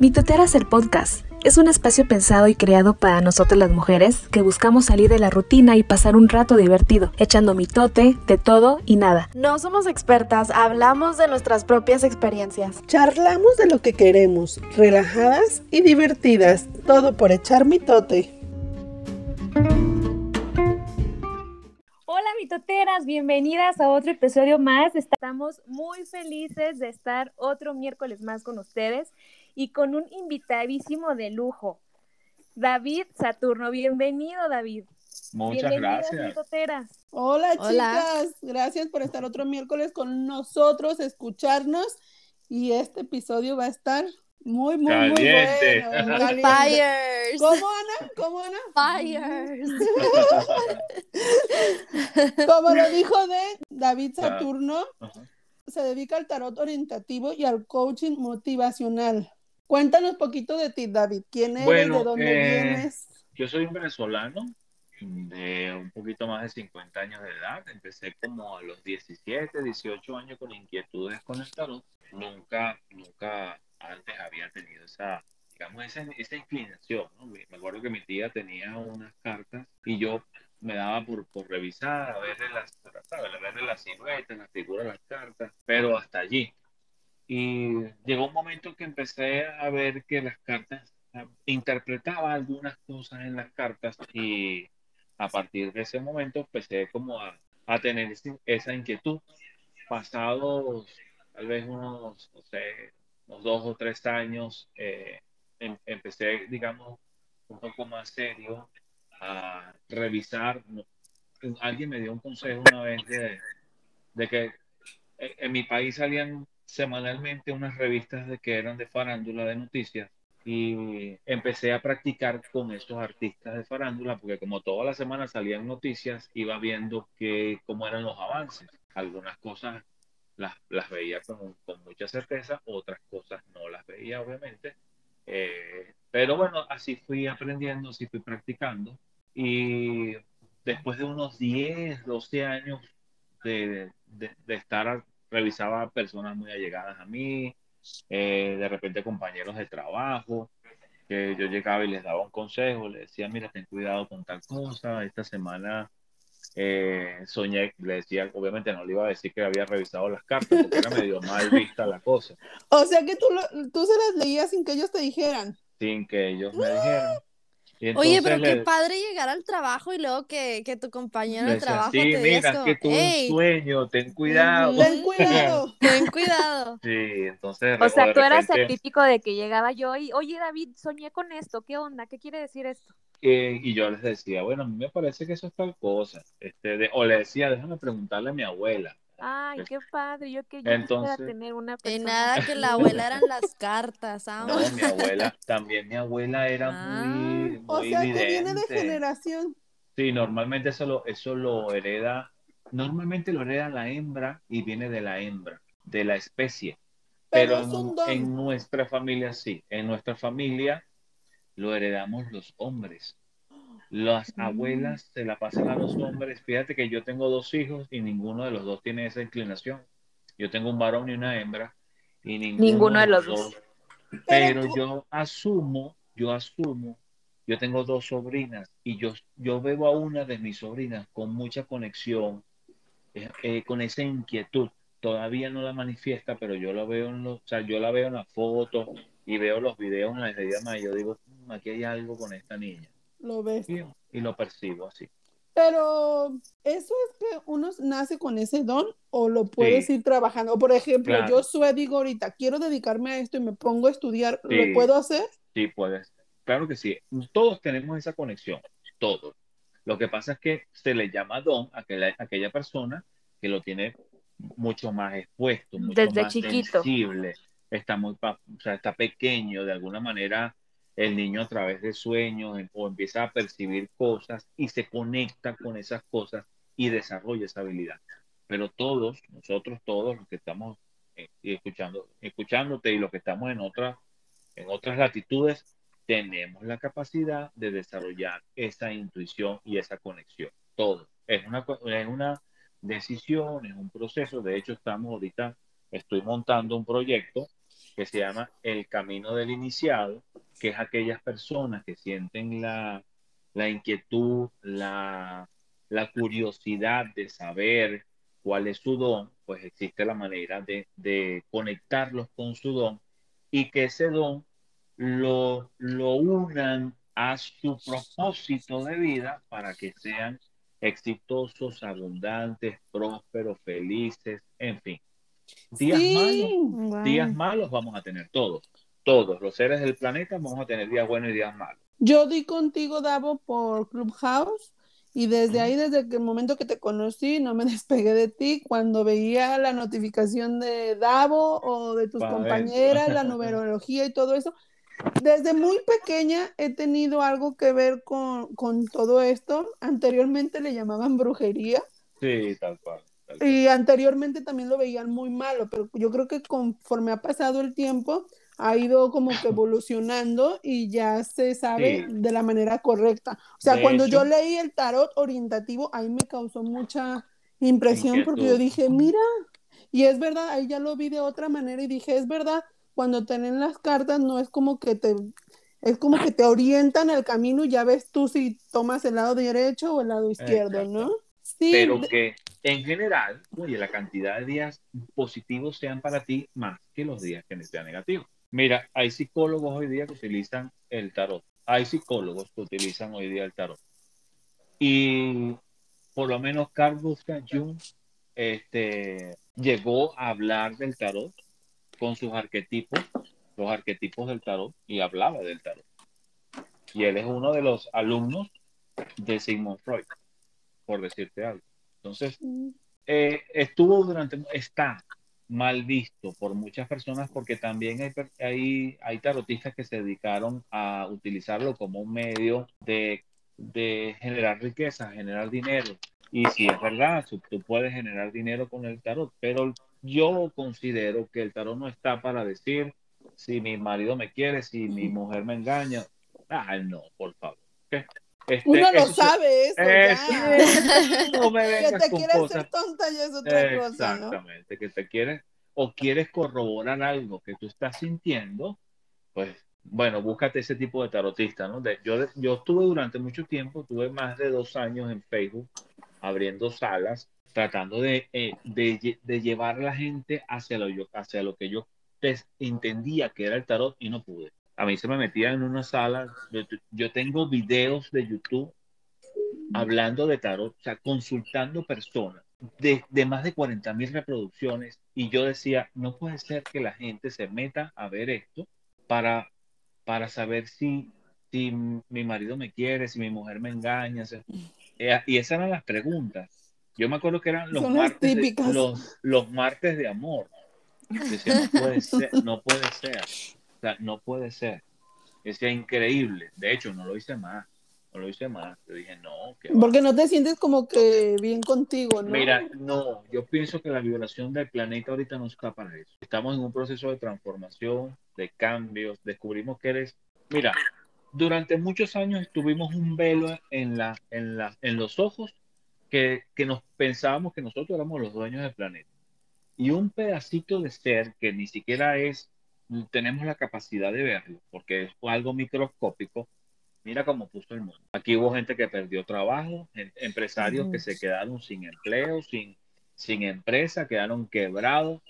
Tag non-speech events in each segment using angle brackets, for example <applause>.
Mitoteras el podcast es un espacio pensado y creado para nosotras las mujeres que buscamos salir de la rutina y pasar un rato divertido, echando mitote de todo y nada. No somos expertas, hablamos de nuestras propias experiencias. Charlamos de lo que queremos, relajadas y divertidas, todo por echar mitote. Hola mitoteras, bienvenidas a otro episodio más. Estamos muy felices de estar otro miércoles más con ustedes y con un invitadísimo de lujo, David Saturno. Bienvenido, David. Muchas gracias. Hola, chicas, gracias por estar otro miércoles con nosotros, escucharnos y este episodio va a estar muy, muy, muy bueno. Fires. ¿Cómo, Ana? ¿Cómo, Ana? Fires. <laughs> Como lo dijo de David Saturno, se dedica al tarot orientativo y al coaching motivacional. Cuéntanos poquito de ti, David. ¿Quién eres? ¿De dónde eh, vienes? Yo soy un venezolano de un poquito más de 50 años de edad. Empecé como a los 17, 18 años con inquietudes con el tarot. Nunca, nunca antes había tenido esa, digamos, esa, esa inclinación. Me acuerdo que mi tía tenía unas cartas y yo me daba por, por revisar, a verle las, a verle las siluetas, las figuras, las cartas, pero hasta allí. Y llegó un momento que empecé a ver que las cartas, interpretaba algunas cosas en las cartas y a partir de ese momento empecé como a, a tener esa inquietud. Pasados tal vez unos, no sé, unos dos o tres años, eh, em, empecé, digamos, un poco más serio a revisar. Alguien me dio un consejo una vez de, de que en mi país salían semanalmente unas revistas de que eran de farándula de noticias y empecé a practicar con estos artistas de farándula porque como toda la semana salían noticias iba viendo que cómo eran los avances. Algunas cosas las, las veía con, con, mucha certeza otras cosas no las veía obviamente. Eh, pero bueno así fui aprendiendo así fui practicando. Y después de unos 10 12 años de, de, de estar revisaba personas muy allegadas a mí, eh, de repente compañeros de trabajo, que yo llegaba y les daba un consejo, les decía, mira, ten cuidado con tal cosa, esta semana eh, soñé, le decía, obviamente no le iba a decir que había revisado las cartas, porque era medio <laughs> mal vista la cosa. O sea que tú, tú se las leías sin que ellos te dijeran. Sin que ellos me dijeran. Oye, pero qué padre llegar al trabajo y luego que, que tu compañero de trabajo sí, te mira, diga que un sueño, ten cuidado. Ten cuidado. <laughs> ten cuidado. Sí, entonces. O sea, tú eras el típico de que llegaba yo y, oye, David, soñé con esto, ¿qué onda? ¿Qué quiere decir esto? Eh, y yo les decía, bueno, a mí me parece que eso es tal cosa. Este, de, o le decía, déjame preguntarle a mi abuela. Ay, qué padre, yo que yo Entonces, tener una persona. De nada que la <laughs> abuela eran las cartas, ¿ah? No, mi abuela, <laughs> también mi abuela era ah. muy, muy O sea, que viene de generación. Sí, normalmente eso lo, eso lo hereda, normalmente lo hereda la hembra y viene de la hembra, de la especie. Pero, en, en nuestra familia sí, en nuestra familia lo heredamos los hombres. Las abuelas se la pasan a los hombres. Fíjate que yo tengo dos hijos y ninguno de los dos tiene esa inclinación. Yo tengo un varón y una hembra y ninguno, de los dos. Pero yo asumo, yo asumo, yo tengo dos sobrinas y yo, yo veo a una de mis sobrinas con mucha conexión, eh, eh, con esa inquietud. Todavía no la manifiesta, pero yo la veo en los, o sea, yo la veo en las fotos y veo los videos en la y yo digo, mm, aquí hay algo con esta niña lo ves. Y, lo percibo así. Pero, ¿eso es que uno nace con ese don o lo puedes ir trabajando? Por ejemplo, yo soy, digo ahorita, quiero dedicarme a esto y me pongo a estudiar, ¿lo puedo hacer? Sí, puedes. Claro que sí. Todos tenemos esa conexión, todos. Lo que pasa es que se le llama don a aquella, aquella persona que lo tiene mucho más expuesto, mucho Desde más chiquito. sensible, está muy, o sea, está pequeño, de alguna manera el niño a través de sueños em, o empieza a percibir cosas y se conecta con esas cosas y desarrolla esa habilidad. Pero todos, nosotros todos los que estamos eh, escuchando, escuchándote y los que estamos en otras, en otras latitudes, tenemos la capacidad de desarrollar esa intuición y esa conexión. Todo. Es una, es una decisión, es un proceso. De hecho, estamos ahorita, estoy montando un proyecto que se llama El Camino del Iniciado, que es aquellas personas que sienten la, la inquietud, la, la, curiosidad de saber cuál es su don, pues existe la manera de, de conectarlos con su don y que ese don lo, lo unan a su propósito de vida para que sean exitosos, abundantes, prósperos, felices, en fin. Días malos, días malos vamos a tener todos, todos los seres del planeta vamos a tener días buenos y días malos. Yo di contigo, Davo, por Clubhouse y desde ahí, desde el momento que te conocí, no me <laughs> despegué de ti. Cuando veía la notificación de Davo o de tus compañeras, la <laughs> numerología y todo eso, desde muy pequeña he tenido algo que ver con, con todo esto. Anteriormente le llamaban brujería. Sí, tal cual. Y anteriormente también lo veían muy malo, pero yo creo que conforme ha pasado el tiempo, ha ido como que evolucionando y ya se sabe de la manera correcta. O sea, cuando yo leí el tarot orientativo, ahí me causó mucha impresión porque yo dije, mira, y es verdad, ahí ya lo vi de otra manera y dije, es verdad, cuando tienen las cartas no es como que te es como que te orientan el camino y ya ves tú si tomas el lado derecho o el lado izquierdo, ¿no? Sí. Pero que en general, oye, la cantidad de días positivos sean para ti más que los días que sean negativos. Mira, hay psicólogos hoy día que utilizan el tarot. Hay psicólogos que utilizan hoy día el tarot. Y por lo menos Carl Gustav Jung este, llegó a hablar del tarot con sus arquetipos, los arquetipos del tarot, y hablaba del tarot. Y él es uno de los alumnos de Sigmund Freud, por decirte algo. Entonces, eh, estuvo durante, está mal visto por muchas personas porque también hay, hay, hay tarotistas que se dedicaron a utilizarlo como un medio de, de generar riqueza, generar dinero. Y si es verdad, tú puedes generar dinero con el tarot, pero yo considero que el tarot no está para decir si mi marido me quiere, si mi mujer me engaña. Ah, no, por favor. Este, Uno lo sabe eso. no me <laughs> que te quieres ser tonta y es otra cosa. Exactamente, que te quieres o quieres corroborar algo que tú estás sintiendo, pues bueno, búscate ese tipo de tarotista, ¿no? yo, yo estuve durante mucho tiempo, tuve más de dos años en Facebook abriendo salas tratando de, eh, de, de, llevar a la gente hacia lo, yo, hacia lo que yo entendía que era el tarot y no pude. A mí se me metía en una sala, yo, tengo videos de YouTube hablando de tarot, o sea, consultando personas de, de más de 40 mil reproducciones y yo decía, no puede ser que la gente se meta a ver esto para, para saber si, si mi marido me quiere, si mi mujer me engaña. Eh, y esas eran las preguntas. Yo me acuerdo que eran los, martes de, los, los, martes de amor. Decía, no puede ser, no puede ser. O sea, no puede ser. Decía, increíble. De hecho, no lo hice más. No lo hice más. Yo dije, no. Porque no te sientes como que bien contigo, ¿no? Mira, no. Yo pienso que la vibración del planeta ahorita no está para eso. Estamos en un proceso de transformación, de cambios. Descubrimos que eres. Mira, durante muchos años tuvimos un velo en, la, en, la, en los ojos que, nos pensábamos que nosotros éramos los dueños del planeta. Y un pedacito de ser que ni siquiera es, tenemos la capacidad de verlo, porque es algo microscópico, mira cómo puso el mundo. Aquí hubo gente que perdió trabajo, empresarios que se quedaron sin empleo, sin, sin empresa, quedaron quebrados.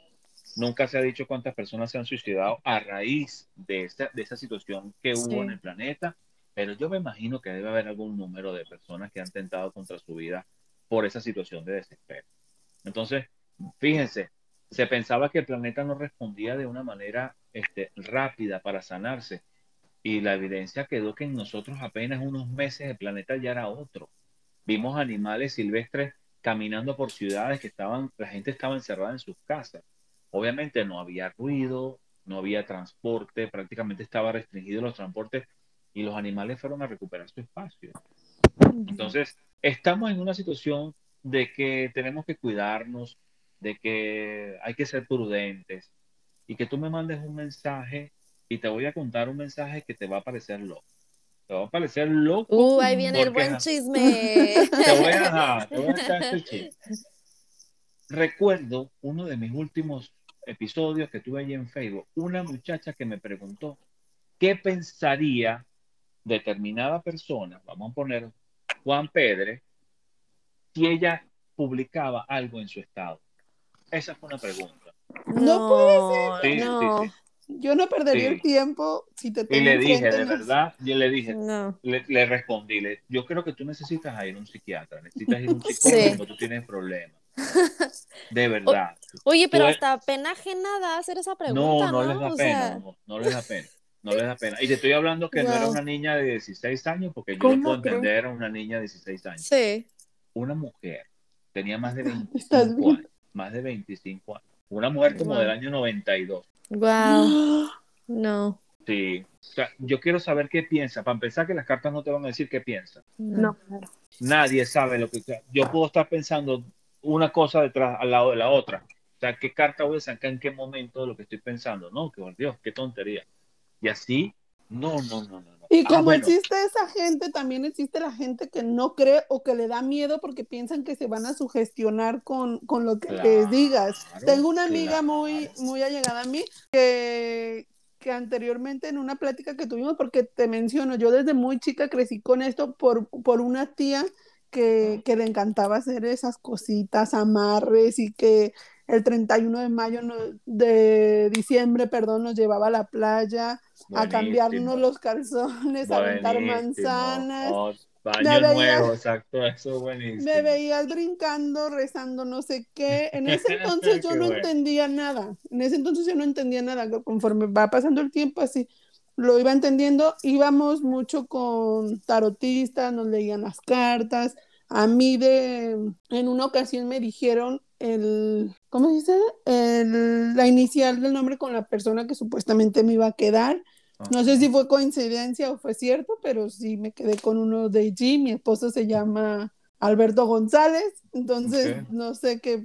Nunca se ha dicho cuántas personas se han suicidado a raíz de esa, de esa situación que hubo en el planeta, pero yo me imagino que debe haber algún número de personas que han tentado contra su vida por esa situación de desespero. Entonces, fíjense, se pensaba que el planeta no respondía de una manera este, rápida para sanarse y la evidencia quedó que en nosotros apenas unos meses el planeta ya era otro. Vimos animales silvestres caminando por ciudades que estaban, la gente estaba encerrada en sus casas. Obviamente no había ruido, no había transporte, prácticamente estaba restringido los transportes y los animales fueron a recuperar su espacio. Entonces, estamos en una situación de que tenemos que cuidarnos, de que hay que ser prudentes y que tú me mandes un mensaje y te voy a contar un mensaje que te va a parecer loco. Te va a parecer loco. Uh, ahí viene el buen chisme. <laughs> Te voy a, te voy a echar este chisme. Recuerdo uno de mis últimos episodios que tuve allí en Facebook, una muchacha que me preguntó qué pensaría determinada persona, vamos a poner Juan Pedre, si ella publicaba algo en su estado. Esa fue una pregunta. No, puede ser. no. Yo no perdería el tiempo si te Y le dije, de verdad, yo le dije, le, respondí, yo creo que tú necesitas ir a un psiquiatra, necesitas ir a un <laughs> psicólogo porque tú tienes problemas. De <laughs> verdad. oye, pero hasta pena ajena da hacer esa pregunta. No, no, les da pena, no, les da pena. No les da pena. Y te estoy hablando que no era una niña de 16 años, porque yo no puedo entender a una niña de 16 años. Sí. Una mujer tenía más de <laughs> 25 años. Más de 25 años. Una mujer como del año 92. Wow. <gasps> No. Sí. O sea, yo quiero saber qué piensa. Para empezar, que las cartas no te van a decir qué piensa. No, Nadie sabe lo que. Yo puedo estar pensando una cosa detrás al lado de la otra. O sea, ¿qué carta voy a sacar en qué momento de lo que estoy pensando? No, que por Dios, qué tontería. Y así, no, no, no, no. Y ah, como existe esa gente, también existe la gente que no cree o que le da miedo porque piensan que se van a sugestionar con, con lo que les digas. Tengo una amiga muy, muy allegada a mí que, que anteriormente en una plática que tuvimos, porque te menciono, yo desde muy chica crecí con esto por, por una tía que, que, le encantaba hacer esas cositas, amarres y que el 31 de mayo, de diciembre, perdón, nos llevaba a la playa a cambiarnos los calzones, a aventar manzanas. Oh, baño nuevo, exacto, eso buenísimo. Me veías brincando, rezando, no sé qué. En ese <laughs> entonces yo no entendía nada. En ese entonces yo no entendía nada. Conforme va pasando el tiempo, así lo iba entendiendo. Íbamos mucho con tarotistas, nos leían las cartas. A mí de, en una ocasión me dijeron el, ¿cómo se dice? El, la inicial del nombre con la persona que supuestamente me iba a quedar. No sé si fue coincidencia o fue cierto, pero sí me quedé con uno de allí. Mi esposo se llama Alberto González, entonces no sé qué.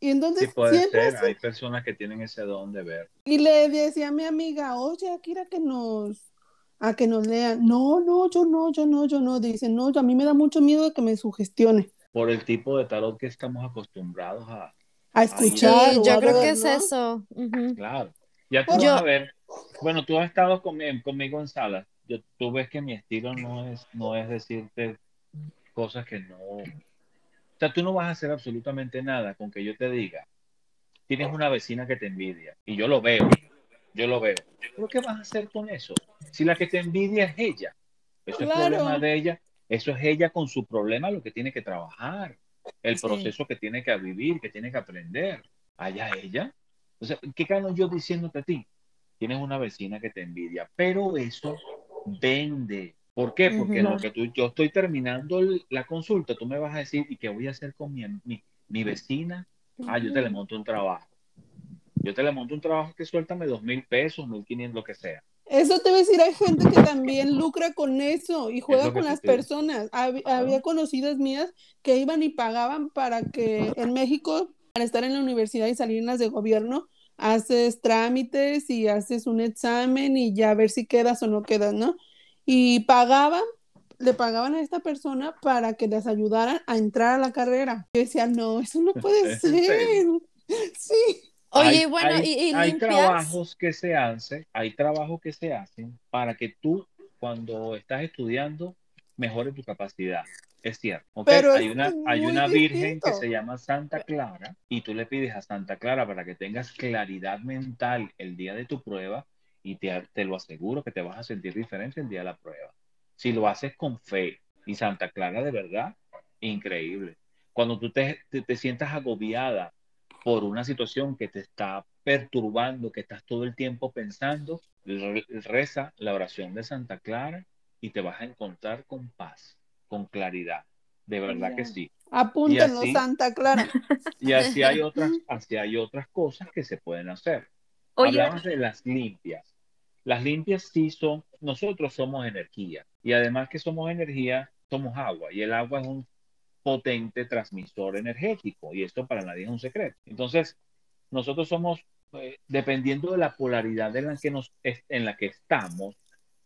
Y entonces siempre hay personas que tienen ese don de ver. Y le decía a mi amiga, oye, Akira, que nos, a que nos lean. No, no, yo no, yo no, yo no. Dice, no, a mí me da mucho miedo de que me sugestione. Por el tipo de tarot que estamos acostumbrados a, a escuchar. yo creo que es eso. Claro. Ya tú vas a ver, bueno, tú has estado conmigo en salas. Yo, tú ves que mi estilo no es, no es decirte cosas que no. O sea, tú no vas a hacer absolutamente nada con que yo te diga, tienes una vecina que te envidia. Y yo lo veo, yo lo veo. ¿Pero qué vas a hacer con eso? Si la que te envidia es ella, eso es problema de ella, eso es ella con su problema lo que tiene que trabajar, el proceso que tiene que vivir, que tiene que aprender. Allá ella. O sea, ¿qué gano yo diciéndote a ti? Tienes una vecina que te envidia, pero eso vende. ¿Por qué? Porque lo que tú, yo estoy terminando la consulta, tú me vas a decir, ¿y qué voy a hacer con mi, mi, vecina? Ah, yo te le monto un trabajo. Yo te le monto un trabajo que suéltame dos mil pesos, mil quinientos, lo que sea. Eso te voy a decir, hay gente que también lucra con eso y juega con las personas. había conocidas mías que iban y pagaban para que en México, para estar en la universidad y salir en las de gobierno, haces trámites y haces un examen y ya a ver si quedas o no quedas, ¿no? Y pagaban, le pagaban a esta persona para que les ayudaran a entrar a la carrera. Y decía, no, eso no puede <laughs> ser. <laughs> Sí. Oye, bueno, y, hay trabajos que se hacen, hay trabajos que se hacen para que tú, cuando estás estudiando, mejore tu capacidad. Es cierto. Pero hay una, hay una virgen que se llama Santa Clara y tú le pides a Santa Clara para que tengas claridad mental el día de tu prueba y te, te lo aseguro que te vas a sentir diferente el día de la prueba. Si lo haces con fe y Santa Clara de verdad, increíble. Cuando tú te, te, sientas agobiada por una situación que te está perturbando, que estás todo el tiempo pensando, reza la oración de Santa Clara y te vas a encontrar con paz con claridad. De verdad que sí. Apúntenlo, Santa Clara. <laughs> Y así hay <laughs> otras, así hay otras cosas que se pueden hacer. Hablamos de las limpias. Las limpias sí son, nosotros somos energía. Y además que somos energía, somos agua. Y el agua es un potente transmisor energético. Y esto para nadie es un secreto. Entonces, nosotros somos, eh, dependiendo de la polaridad en la, que nos, en la que estamos,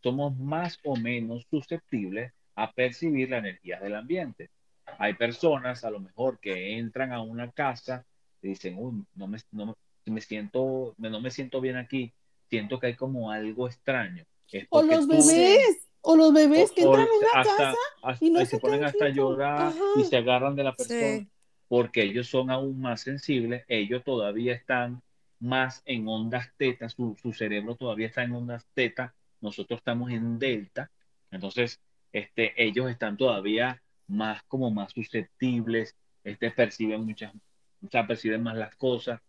somos más o menos susceptibles a percibir la energía del ambiente. Hay personas a lo mejor que entran a una casa y dicen, Uy, no me, no, me siento, no me siento bien aquí, siento que hay como algo extraño. o los bebés, o los bebés que entran en la casa y no se, ponen hasta a llorar y se agarran de la persona, porque ellos son aún más sensibles, ellos todavía están más en ondas teta, su, su cerebro todavía está en ondas teta, nosotros estamos en delta, entonces este, ellos están todavía más como más susceptibles, este, perciben muchas, o sea, perciben más las cosas.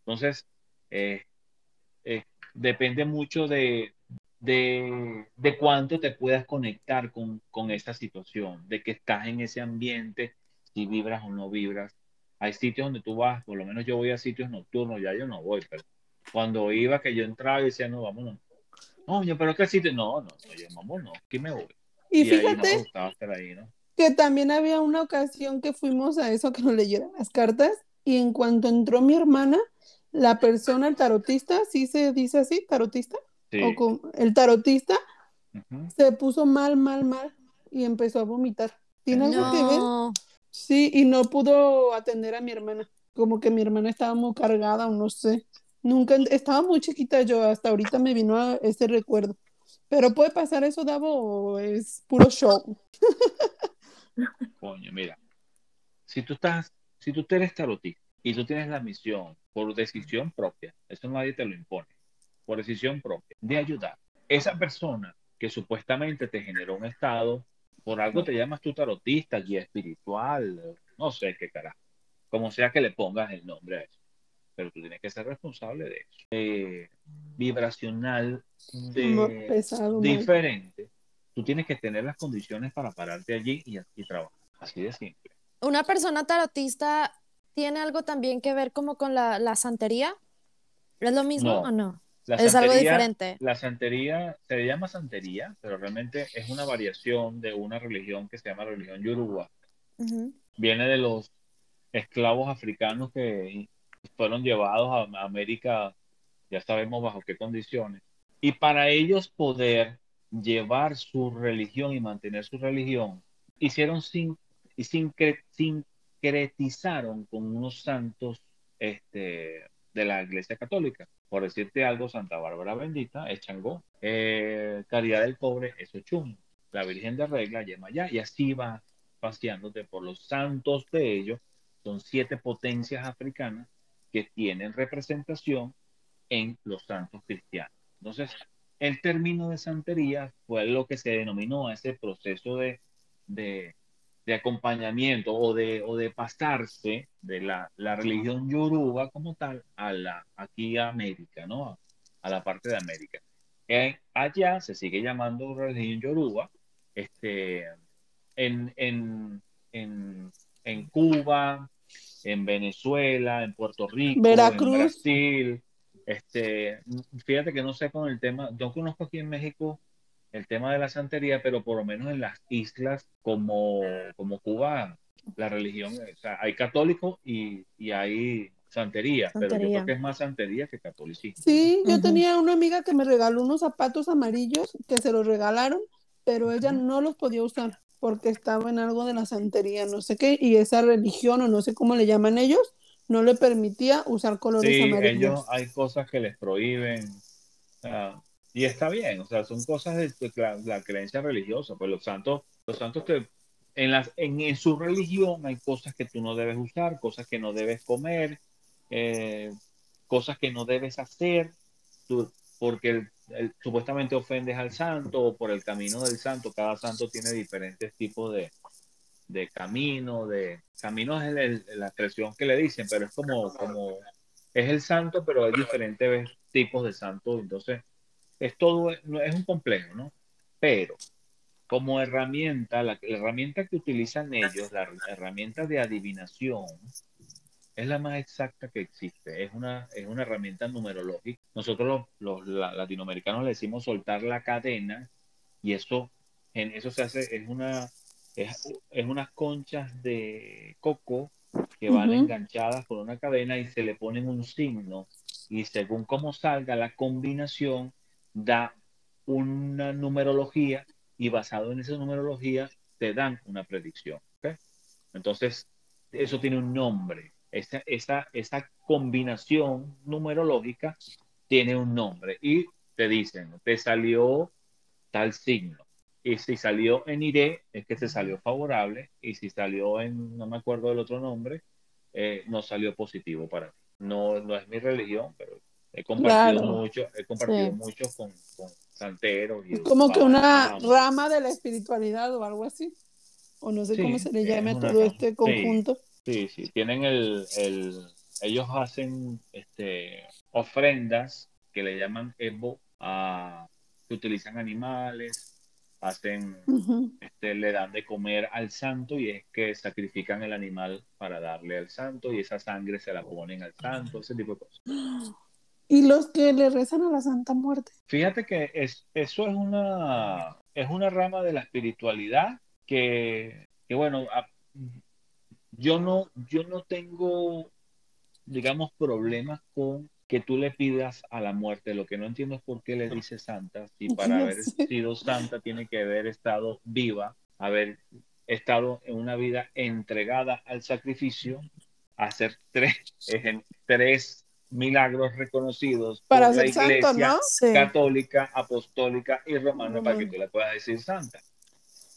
Entonces, eh, eh, depende mucho de, de, de, cuánto te puedas conectar con, con esa situación, de que estás en ese ambiente, si vibras o no vibras. Hay sitios donde tú vas, por lo menos yo voy a sitios nocturnos, ya yo no voy, pero cuando iba que yo entraba y decía, no, vámonos. No, pero ¿qué sitio? No, no, no, yo, vámonos, aquí me voy. Y, fíjate que también había una ocasión que fuimos a eso que nos leyeron las cartas y en cuanto entró mi hermana, la persona, el tarotista, ¿sí se dice así, tarotista? O con, el tarotista se puso mal, mal, mal y empezó a vomitar. ¿Tiene algo que ver? Sí, y no pudo atender a mi hermana. Como que mi hermana estaba muy cargada o no sé. Nunca, estaba muy chiquita yo, hasta ahorita me vino ese recuerdo. Pero puede pasar eso, Davo, o es puro show. <laughs> Coño, mira, si tú estás, si tú eres tarotista y tú tienes la misión por decisión propia, eso nadie te lo impone, por decisión propia, de ayudar. Esa persona que supuestamente te generó un estado, por algo te llamas tú tarotista, guía espiritual, no sé qué carajo, como sea que le pongas el nombre a eso pero tú tienes que ser responsable de eso. Eh, vibracional de, diferente. Tú tienes que tener las condiciones para pararte allí y, y trabajar. Así de simple. ¿Una persona tarotista tiene algo también que ver como con la, la santería? ¿Es lo mismo o no? es algo diferente. La santería se llama santería, pero realmente es una variación de una religión que se llama religión yoruba. Viene de los esclavos africanos que fueron llevados a América, ya sabemos bajo qué condiciones. Y para ellos poder llevar su religión y mantener su religión, hicieron sin, y sincretizaron con unos santos este, de la Iglesia Católica. Por decirte algo, Santa Bárbara Bendita es Changó, eh, Caridad del Pobre es Ochum, la Virgen de Regla, Yemayá, y así va paseándote por los santos de ellos. Son siete potencias africanas que tienen representación en los santos cristianos. Entonces, el término de santería fue lo que se denominó ese proceso de, de, acompañamiento o de, o de pasarse de la, la, religión yoruba como tal a la, aquí a América, ¿no? A, la parte de América. allá se sigue llamando religión yoruba, este, en, en, en, en Cuba, en Venezuela, en Puerto Rico, en Brasil. Este, fíjate que no sé con el tema, yo conozco aquí en México el tema de la santería, pero por lo menos en las islas como, como Cuba, la religión, o sea, hay católicos y, y hay santería, pero yo creo que es más santería que catolicismo. Sí, yo tenía una amiga que me regaló unos zapatos amarillos que se los regalaron, pero ella no los podía usar porque estaba en algo de la santería, no sé qué, y esa religión o no sé cómo le llaman ellos, no le permitía usar colores sí, Ellos hay cosas que les prohíben. y está bien, o sea, son cosas de, la, creencia religiosa, pues los santos, los santos que en, las, en, su religión hay cosas que tú no debes usar, cosas que no debes comer, eh, cosas que no debes hacer, porque el, supuestamente ofendes al santo o por el camino del santo. Cada santo tiene diferentes tipos de, de camino, de camino es la expresión que le dicen, pero es como, como es el santo, pero hay diferentes tipos de santos, entonces es todo, es un complejo, ¿no? Pero como herramienta, la, la herramienta que utilizan ellos, la herramienta de adivinación, es la más exacta que existe. Es una, es una herramienta numerológica. Nosotros los, latinoamericanos le decimos soltar la cadena y eso, en eso se hace, es una, es, unas conchas de coco que van enganchadas por una cadena y se le ponen un signo y según cómo salga la combinación da una numerología y basado en esa numerología te dan una predicción. Entonces, eso tiene un nombre esa, esa, esa combinación numerológica tiene un nombre y te dicen, te salió tal signo. Y si salió en IRE, es que te salió favorable. Y si salió en, no me acuerdo del otro nombre, eh, no salió positivo para ti. No, no es mi religión, pero he compartido mucho, he compartido mucho con, con santeros. Y como que una rama de la espiritualidad o algo así. O no sé cómo se le llame todo este conjunto. Sí, sí, tienen el, el, ellos hacen este, ofrendas que le llaman Evo a que utilizan animales, hacen, este, le dan de comer al santo y es que sacrifican el animal para darle al santo y esa sangre se la ponen al santo, ese tipo de cosas. <gasps> ¿Y los que le rezan a la Santa Muerte? Fíjate que es, eso es una, es una rama de la espiritualidad que, que bueno, yo no, yo no tengo, digamos, problemas con que tú le pidas a la muerte. Lo que no entiendo es por qué le dice santa. Si <laughs> para haber sido santa tiene que haber estado viva, haber estado en una vida entregada al sacrificio, hacer tres, tres milagros reconocidos para por la iglesia católica, apostólica y romana para que tú le puedas decir santa.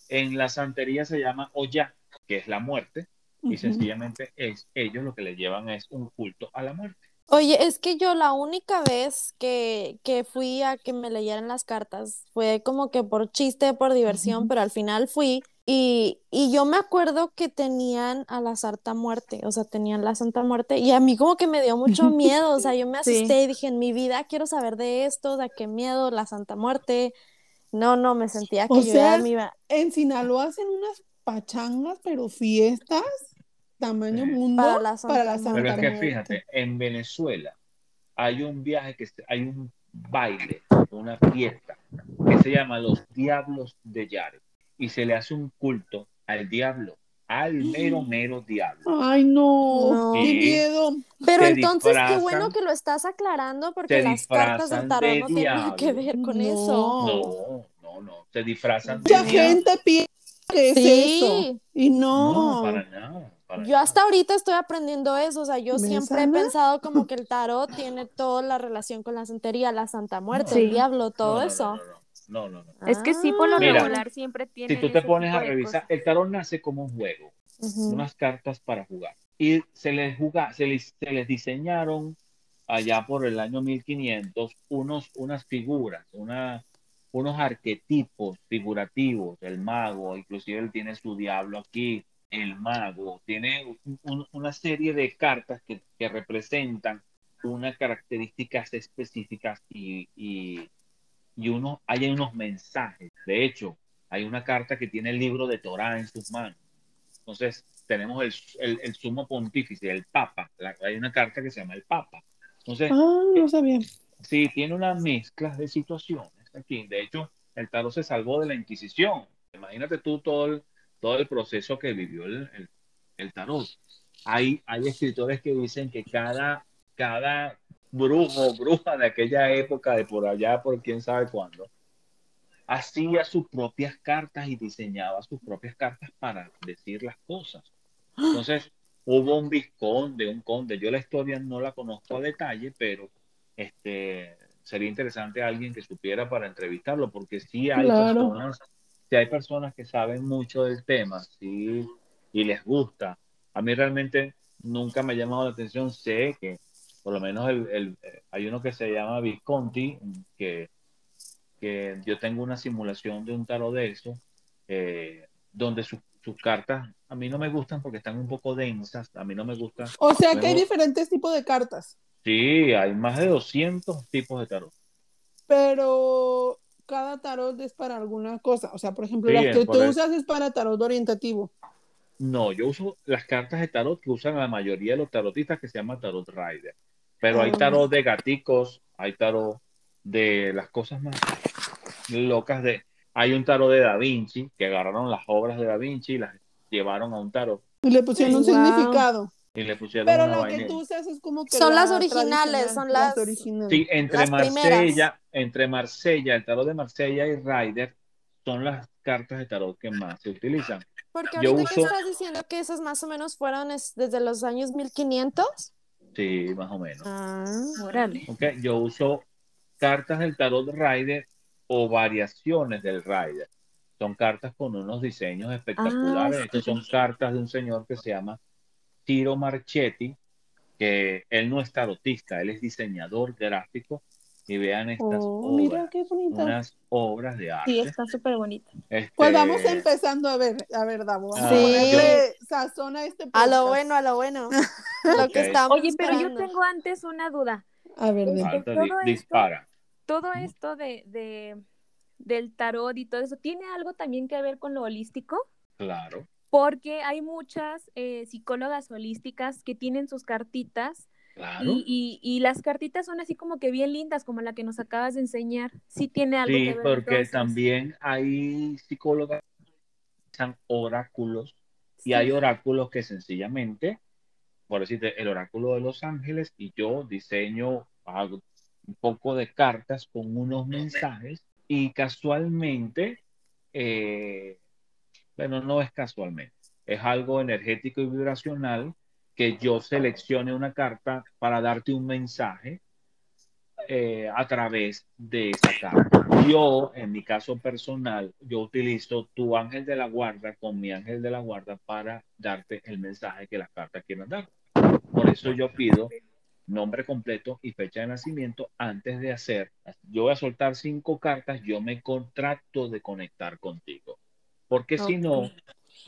En la santería se llama Oya, que es la muerte, y sencillamente es ellos lo que le llevan es un culto a la muerte. Oye, es que yo la única vez que, que fui a que me leyeran las cartas fue como que por chiste, por diversión, pero al final fui y, y, yo me acuerdo que tenían a la Santa Muerte, o sea, tenían la Santa Muerte y a mí como que me dio mucho <laughs> miedo, o sea, yo me asusté y dije, en mi vida quiero saber de esto, de qué miedo, la Santa Muerte. No, no, me sentía que yo sea, me En Sinaloa hacen unas pachangas, pero fiestas tamaño mundo para la Santa, Pero es que fíjate, en Venezuela hay un viaje que hay un baile, una fiesta que se llama Los Diablos de Yare y se le hace un culto al diablo, al mero <gasps> mero diablo. Ay, no, qué miedo. Pero entonces qué bueno que lo estás aclarando porque las cartas del tarot no tienen que ver con eso. No, no, no, se disfrazan Mucha gente piensa que es eso y no. No, para nada. Yo hasta ahorita estoy aprendiendo eso, o sea, yo siempre he pensado <laughs> como que el tarot tiene toda la relación con la santería, la Santa Muerte, el diablo, todo eso. No, no, no. Es que sí, por lo regular siempre tiene. Si tú te pones a revisar, el tarot nace como un juego, unas cartas para jugar. Y se les, juga, se les, se les diseñaron allá por el año 1500 unos, unas figuras, una, unos arquetipos figurativos, el mago, inclusive él tiene su diablo aquí, el mago, tiene una serie de cartas que, representan unas características específicas y, y, uno, hay unos mensajes. De hecho, hay una carta que tiene el libro de Torah en sus manos. Entonces, tenemos el, el, sumo pontífice, el papa. hay una carta que se llama el papa. Entonces, ah, no sabía. Sí, tiene una mezcla de situaciones aquí. De hecho, el tarot se salvó de la Inquisición. Imagínate tú todo el, todo el proceso que vivió el, el, tarot. Hay, hay escritores que dicen que cada, cada brujo o bruja de aquella época, de por allá, por quién sabe cuándo, hacía sus propias cartas y diseñaba sus propias cartas para decir las cosas. Entonces, hubo un visconde, un conde. Yo la historia no la conozco a detalle, pero este sería interesante alguien que supiera para entrevistarlo, porque sí hay personas si hay personas que saben mucho del tema sí, y les gusta, a mí realmente nunca me ha llamado la atención, sé que por lo menos el, hay uno que se llama Visconti, que, que yo tengo una simulación de un tarot de eso, eh, donde sus cartas a mí no me gustan porque están un poco densas, a mí no me gustan. O sea que hay diferentes tipos de cartas. Sí, hay más de 200 tipos de tarot. Pero cada tarot es para alguna cosa. O sea, por ejemplo, las que tú usas es para tarot orientativo. No, yo uso las cartas de tarot que usan la mayoría de los tarotistas que se llama tarot rider. Pero hay ah. tarot de gaticos, hay tarot de las cosas más locas de... Hay un tarot de Da Vinci, que agarraron las obras de Da Vinci y las llevaron a un tarot. Y le pusieron un significado. Y le pusieron Pero la que tú usas es como que son las originales, son las, originales. Sí, entre Marsella, entre Marsella, el tarot de Marsella y Ryder son las cartas de tarot que más se utilizan. Porque ahorita que estás diciendo que esas más o menos fueron desde los años 1500. Sí, más o menos. Ah, órale. Okay. Yo uso cartas del tarot Rider o variaciones del Rider. Son cartas con unos diseños espectaculares. Ah, Estas son cartas de un señor que se llama Tiro Marchetti, que él no es tarotista, él es diseñador gráfico y vean estas oh, obras, unas obras de arte. Sí, está súper bonita. Este, pues vamos empezando a ver, a ver, Davo, sí. a sazona este A lo bueno, a lo bueno. <laughs> lo que estamos Oye, pero yo tengo antes una duda. A ver, todo dispara. Esto, todo esto de, de, del tarot y todo eso, ¿tiene algo también que ver con lo holístico? Claro. Porque hay muchas eh, psicólogas holísticas que tienen sus cartitas y, y, las cartitas son así como que bien lindas, como la que nos acabas de enseñar. Sí tiene algo que ver. porque también hay psicólogas que usan oráculos y hay oráculos que sencillamente, por decirte, el oráculo de los ángeles y yo diseño hago un poco de cartas con unos mensajes y casualmente, eh, bueno, no es casualmente, es algo energético y vibracional que yo seleccione una carta para darte un mensaje eh, a través de esa carta. Yo, en mi caso personal, yo utilizo tu ángel de la guarda con mi ángel de la guarda para darte el mensaje que la carta quiere dar. Por eso yo pido nombre completo y fecha de nacimiento antes de hacer. Yo voy a soltar cinco cartas, yo me contrato de conectar contigo. Porque si no,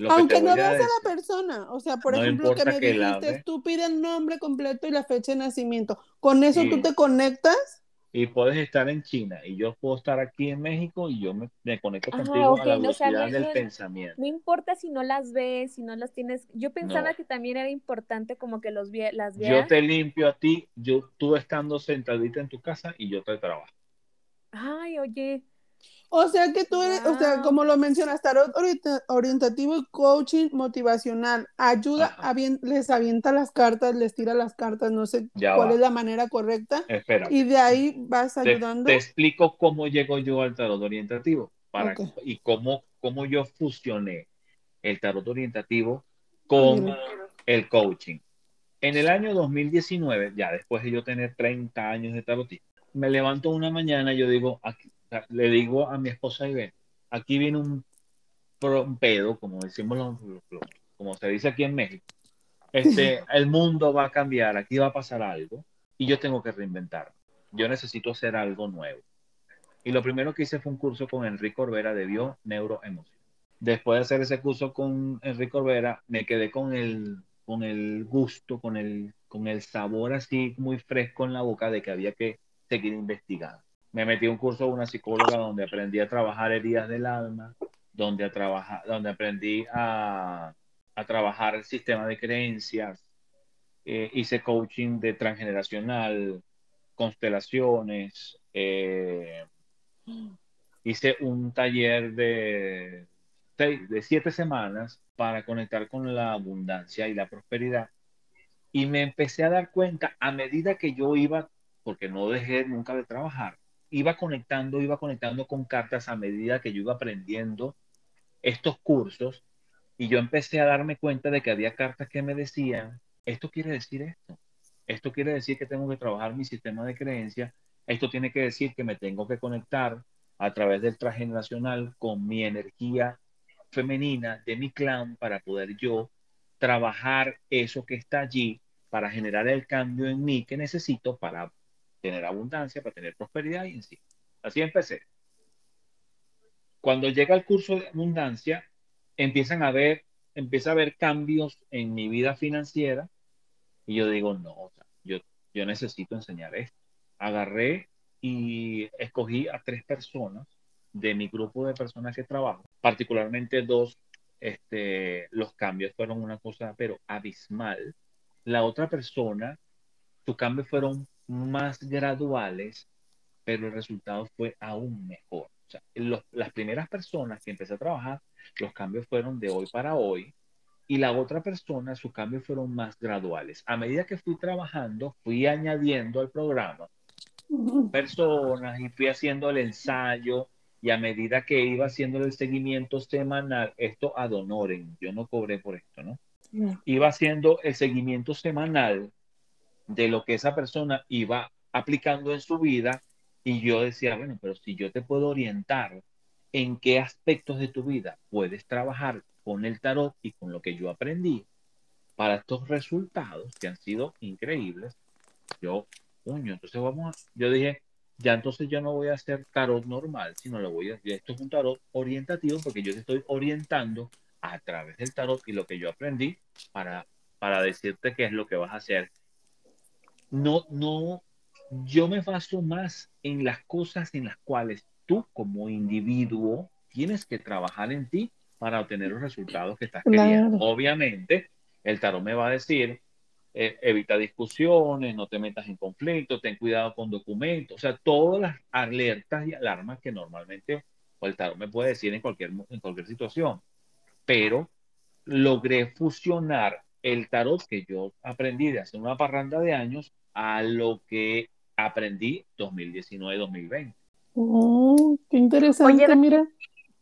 aunque no veas a, la persona, o sea, por ejemplo, lo que me dijiste, tú pides el nombre completo y la fecha de nacimiento. ¿Con eso tú te conectas? Y puedes estar en China y yo puedo estar aquí en México y yo me, conecto contigo a la velocidad del pensamiento. No importa si no las ves, si no las tienes. Yo pensaba que también era importante como que los las vieras. Yo te limpio a ti, yo tú estando sentadita en tu casa y yo te trabajo. Ay, oye, o sea que tú eres, o sea, como lo mencionas, tarot orientativo y coaching motivacional. Ayuda, les avienta las cartas, les tira las cartas, no sé cuál es la manera correcta. Espera. Y de ahí vas ayudando. Te, explico cómo llego yo al tarot orientativo para, y cómo, cómo yo fusioné el tarot orientativo con el coaching. En el año 2019, ya después de yo tener 30 años de tarotismo, me levanto una mañana y yo digo, aquí, le digo a mi esposa Ivette, aquí viene un, pedo, como decimos como se dice aquí en México. Este, <laughs> el mundo va a cambiar, aquí va a pasar algo y yo tengo que reinventar. Yo necesito hacer algo nuevo. Y lo primero que hice fue un curso con Enrique Orbera de bio neuroemoción. Después de hacer ese curso con Enrique Orbera, me quedé con el, con el gusto, con el, con el sabor así muy fresco en la boca de que había que seguir investigando me metí a un curso de una psicóloga donde aprendí a trabajar heridas del alma, donde, a donde aprendí a, a trabajar el sistema de creencias, eh, hice coaching de transgeneracional, constelaciones, eh, hice un taller de, de siete semanas para conectar con la abundancia y la prosperidad. Y me empecé a dar cuenta a medida que yo iba, porque no dejé nunca de trabajar, iba conectando, iba conectando con cartas a medida que yo iba aprendiendo estos cursos y yo empecé a darme cuenta de que había cartas que me decían, esto quiere decir esto, esto quiere decir que tengo que trabajar mi sistema de creencias, esto tiene que decir que me tengo que conectar a través del transgeneracional con mi energía femenina de mi clan para poder yo trabajar eso que está allí para generar el cambio en mí que necesito para tener abundancia, para tener prosperidad y en sí. Así empecé. Cuando llega el curso de abundancia, empiezan a ver, empieza a haber cambios en mi vida financiera y yo digo, no, yo, yo necesito enseñar esto. Agarré y escogí a tres personas de mi grupo de personas que trabajo, particularmente dos, este, los cambios fueron una cosa, pero abismal. La otra persona, sus cambios fueron más graduales, pero el resultado fue aún mejor. O sea, las primeras personas que empecé a trabajar, los cambios fueron de hoy para hoy, y la otra persona, sus cambios fueron más graduales. A medida que fui trabajando, fui añadiendo al programa personas y fui haciendo el ensayo y a medida que iba haciendo el seguimiento semanal, esto ad honorem, yo no cobré por esto, ¿no? Iba haciendo el seguimiento semanal de lo que esa persona iba aplicando en su vida y yo decía, bueno, pero si yo te puedo orientar en qué aspectos de tu vida puedes trabajar con el tarot y con lo que yo aprendí para estos resultados que han sido increíbles, yo, puño, entonces vamos a, yo dije, ya entonces yo no voy a hacer tarot normal, sino lo voy a, esto es un tarot orientativo porque yo te estoy orientando a través del tarot y lo que yo aprendí para, para decirte qué es lo que vas a hacer. No, no, yo me baso más en las cosas en las cuales tú como individuo tienes que trabajar en ti para obtener los resultados que estás queriendo. Obviamente, el tarot me va a decir, eh, evita discusiones, no te metas en conflicto, ten cuidado con documentos, o sea, todas las alertas y alarmas que normalmente el tarot me puede decir en cualquier, en cualquier situación. Pero logré fusionar el tarot que yo aprendí de hace una parranda de años a lo que aprendí 2019-2020. Oh, qué interesante, mira.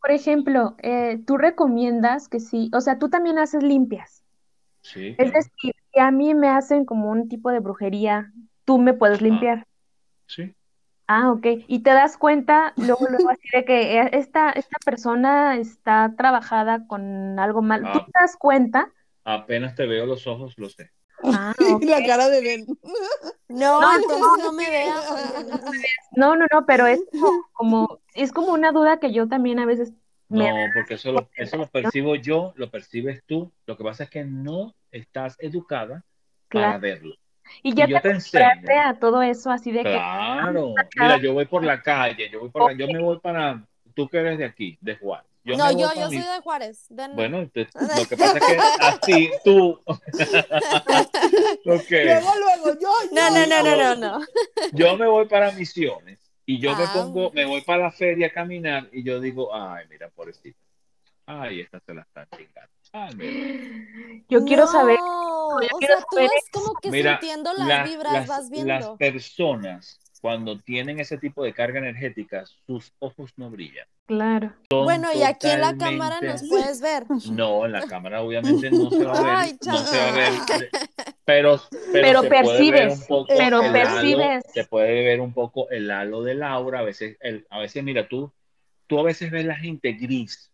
Por ejemplo, eh, tú recomiendas que sí, o sea, tú también haces limpias. Sí. Es decir, si a mí me hacen como un tipo de brujería, tú me puedes limpiar. sí. Ah, ok. Y te das cuenta luego, luego así de que eh, esta, esta persona está trabajada con algo mal. ¿Tú Ah. te das cuenta? Apenas te veo los ojos, lo sé. Ah. <laughs> La cara de Ben. No, <laughs> No, entonces no me veas. No, no, no, pero es como, es como una duda que yo también a veces me No, porque eso lo, eso lo percibo yo, lo percibes tú. Lo que pasa es que no estás educada para Claro. verlo. Y ya Y yo te te a todo eso así de que Claro. <laughs> Mira, yo voy por la calle, yo voy por la- yo me voy para, tú que eres de aquí, de Juárez. Yo No, yo, yo soy de Juárez. de- Bueno, te- <laughs> lo que pasa es que así tú. <laughs> Ok. Luego, luego, yo, yo. No, no, no, no, no, no. <laughs> Yo me voy para Misiones y yo me Ah. pongo, me voy para la feria a caminar y yo digo, ay, mira, pobrecita. Ay, esta se la están chingando. Ay, mira. yo quiero saber, yo o quiero sea, tú saber vas como que Mira, sintiendo las las- vibras, las- vas Las viendo. personas, cuando tienen ese tipo de carga energética, sus ojos no brillan. claro. Son Bueno, y aquí en la cámara nos puedes ver. <laughs> No, en la cámara obviamente no se va a ver. Ay, no se va a ver. <laughs> Pero, pero, Pero percibes, pero percibes. se puede ver un poco el halo de Laura. A veces, el, a veces, mira, tú, tú a veces ves la gente gris.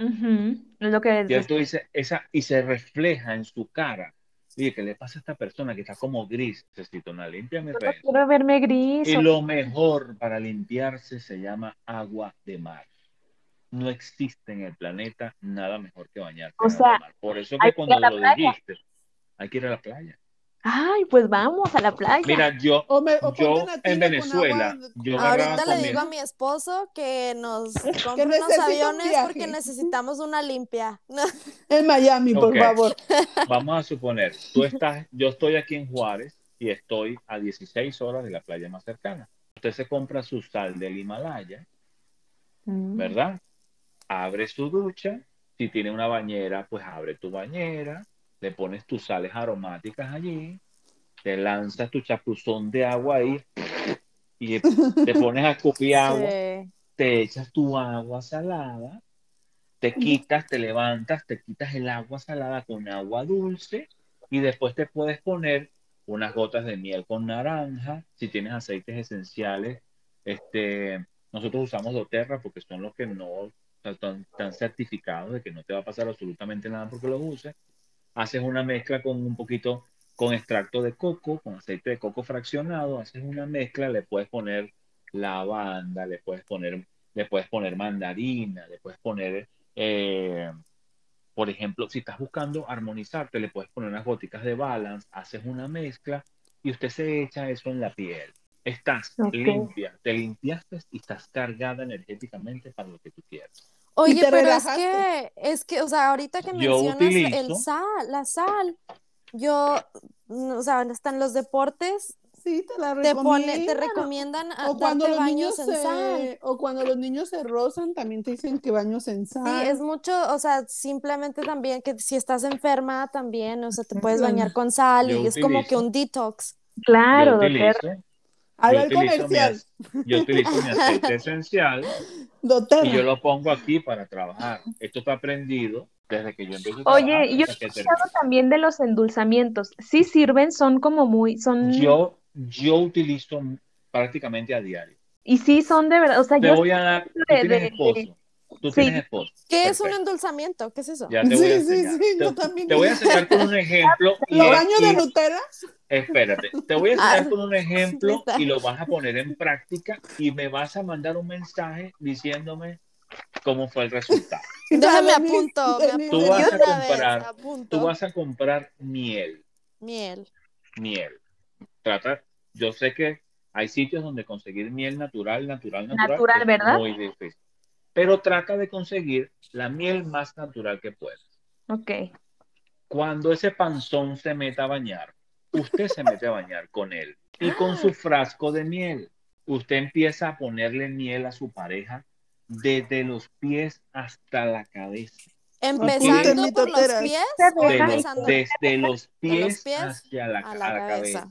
Ujú, Es lo que Y tú dices, esa, y se refleja en su cara. Oye, ¿qué le pasa a esta persona que está como gris? Necesito una limpia, mi no rey. quiero verme gris. Y o- lo mejor para limpiarse se llama agua de mar. No existe en el planeta nada mejor que bañarse O en agua sea, de mar. Por eso que cuando lo playa. dijiste, hay que ir a la playa. Ay, pues vamos a la playa. Mira, yo, O me- o yo en Venezuela, yo Ahorita le digo a mi esposo que nos <laughs> compre unos un aviones viaje. porque necesitamos una limpia. <laughs> En Miami, por favor. <laughs> Vamos a suponer, tú estás, yo estoy aquí en Juárez y estoy a 16 horas de la playa más cercana. Usted se compra su sal del Himalaya, Mm. ¿verdad? Abre su ducha, si tiene una bañera, pues abre tu bañera, le pones tus sales aromáticas allí, te lanzas tu chapuzón de agua ahí y te pones a escupir <laughs> agua, Sí. te echas tu agua salada, te quitas, te levantas, te quitas el agua salada con agua dulce y después te puedes poner unas gotas de miel con naranja, si tienes aceites esenciales, este, nosotros usamos doTERRA porque son los que no están, están certificados de que no te va a pasar absolutamente nada porque los uses. Haces una mezcla con un poquito, con extracto de coco, con aceite de coco fraccionado, haces una mezcla, le puedes poner lavanda, le puedes poner, le puedes poner mandarina, le puedes poner, eh, por ejemplo, si estás buscando armonizarte, le puedes poner unas goticas de balance, haces una mezcla y usted se echa eso en la piel. Estás limpia, te limpiaste y estás cargada energéticamente para lo que tú quieras. Oye, pero es que, es que, o sea, ahorita que Yo mencionas el sal, la sal, yo, mm, o sea, hasta en los deportes Sí, te la te pone, te recomiendan. a- O cuando darte los niños baños en sal. se, o cuando los niños se rozan, también te dicen que baños en sal. Sí, es mucho, o sea, simplemente también que si estás enferma también, o sea, te puedes bañar con sal Yo y es como que un detox. Claro, doctor. Yo utilizo mi comercial. yo utilizo mi aceite <laughs> esencial Y yo lo pongo aquí para trabajar. Esto está aprendido desde que yo empecé a Oye, yo he escuchado también de los endulzamientos. ¿Sí sirven? Son como muy... son Yo, yo utilizo prácticamente a diario. Y sí son de verdad, o sea, Te voy a dar... De, esposo. Tú tienes esposo. ¿Qué es un endulzamiento? ¿Qué es eso? Ya te voy a enseñar. Sí, sí, te, también te, voy a enseñar con un ejemplo. <laughs> ¿Lo baño de Nutella? Espérate, te voy a <laughs> enseñar con un ejemplo y lo vas a poner en práctica y me vas a mandar un mensaje diciéndome cómo fue el resultado. <laughs> Déjame apunto. Tú vas a comprar, tú vas a comprar miel. Miel. Miel. Trata, yo sé que hay sitios donde conseguir miel natural, natural, natural. Natural, ¿verdad? Muy difícil. Pero trata de conseguir la miel más natural que puedas. Ok. Cuando ese panzón se meta a bañar, usted se mete a bañar con él y con su frasco de miel. Usted empieza a ponerle miel a su pareja desde los pies hasta la cabeza. Empezando por los pies, desde los pies, hacia la, cabeza.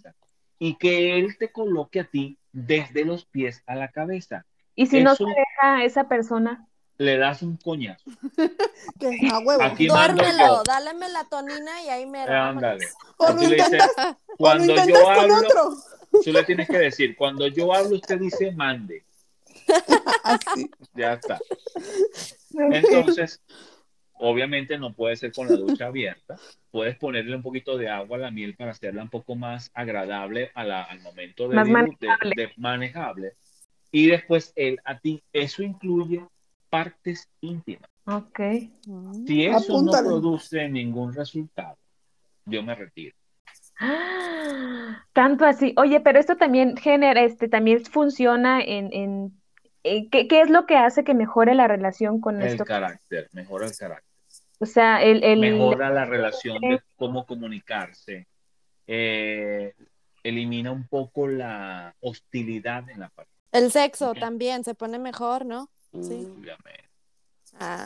Y que él te coloque a ti desde los pies a la cabeza. ¿Y si no se a esa persona? Le das un coñazo. <laughs> a huevo. Aquí Duérmelo, dale melatonina y ahí me Ándale. cuando yo hablo, tú le tienes que decir, cuando yo hablo, usted dice mande. <laughs> Así. Ya está. <laughs> Entonces, obviamente no puede ser con la ducha abierta. Puedes ponerle un poquito de agua a la miel para hacerla un poco más agradable a la, al momento de, de, manejable. Y después él a ti, eso incluye partes íntimas. Ok. Si eso no produce ningún resultado, yo me retiro. <gasps> tanto así. Oye, pero esto también genera, este, también funciona en, en eh, ¿qué, ¿qué, es lo que hace que mejore la relación con el esto? El carácter, mejora el carácter. O sea, el, el mejora la relación de cómo comunicarse. Eh, elimina un poco la hostilidad en la parte. El sexo también se pone mejor, ¿no? Sí. Ah,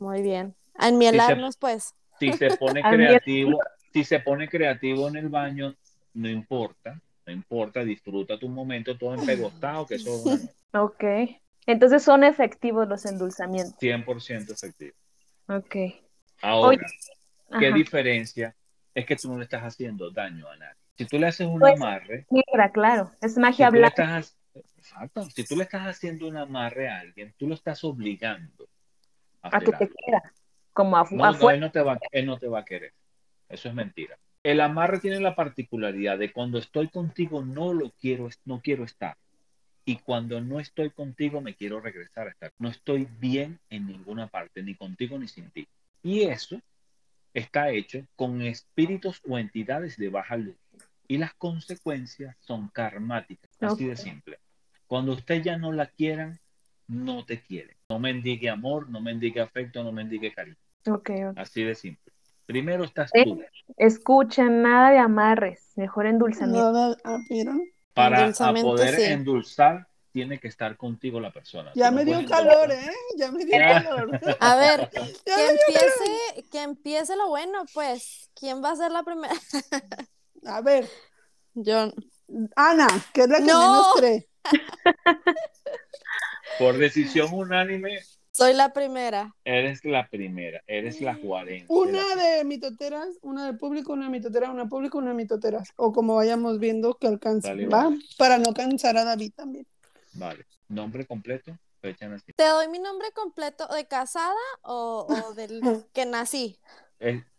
muy bien. A enmielarnos, pues. Si se pone <laughs> creativo, si se pone creativo en el baño, no importa, no importa, disfruta tu momento todo empegostado, que eso <laughs> Ok. Entonces son efectivos los endulzamientos. 100% efectivos. Ok. Ahora, ¿qué diferencia? Es que tú no le estás haciendo daño a nadie. Si tú le haces un pues, amarre. Mira, claro, es magia blanca. Exacto. Si tú le estás haciendo un amarre a alguien, tú lo estás obligando a, que te quiera. Como a, no, él, no te va, él no te va a querer. Eso es mentira. El amarre tiene la particularidad de cuando estoy contigo no lo quiero, no quiero estar. Y cuando no estoy contigo me quiero regresar a estar. No estoy bien en ninguna parte, ni contigo ni sin ti. Y eso está hecho con espíritus o entidades de baja luz. Y las consecuencias son karmáticas, así de simple. Cuando usted ya no la quieran, no te quiere. No mendigue amor, no mendigue afecto, no mendigue cariño. Okay, Así de simple. Primero estás eh, tú. Escuchen, nada de amarres, mejor endulzamiento. Nada, ah, Para poder endulzar, tiene que estar contigo la persona. Ya me dio calor, ¿eh? Ya me dio calor. <laughs> A ver, que empiece, que empiece lo bueno, pues. ¿Quién va a ser la primera? <laughs> a ver. Yo. Ana, que es la que menos cree. <laughs> Por decisión unánime. Soy la primera. Eres la primera, eres la 40. Una de mitoteras, una de público, una de mitotera, una público, una de mitoteras. O como vayamos viendo que alcanza. ¿va? Para no cansar a David también. Vale. Nombre completo, fecha ¿Te doy mi nombre completo de casada o, del <laughs> que nací?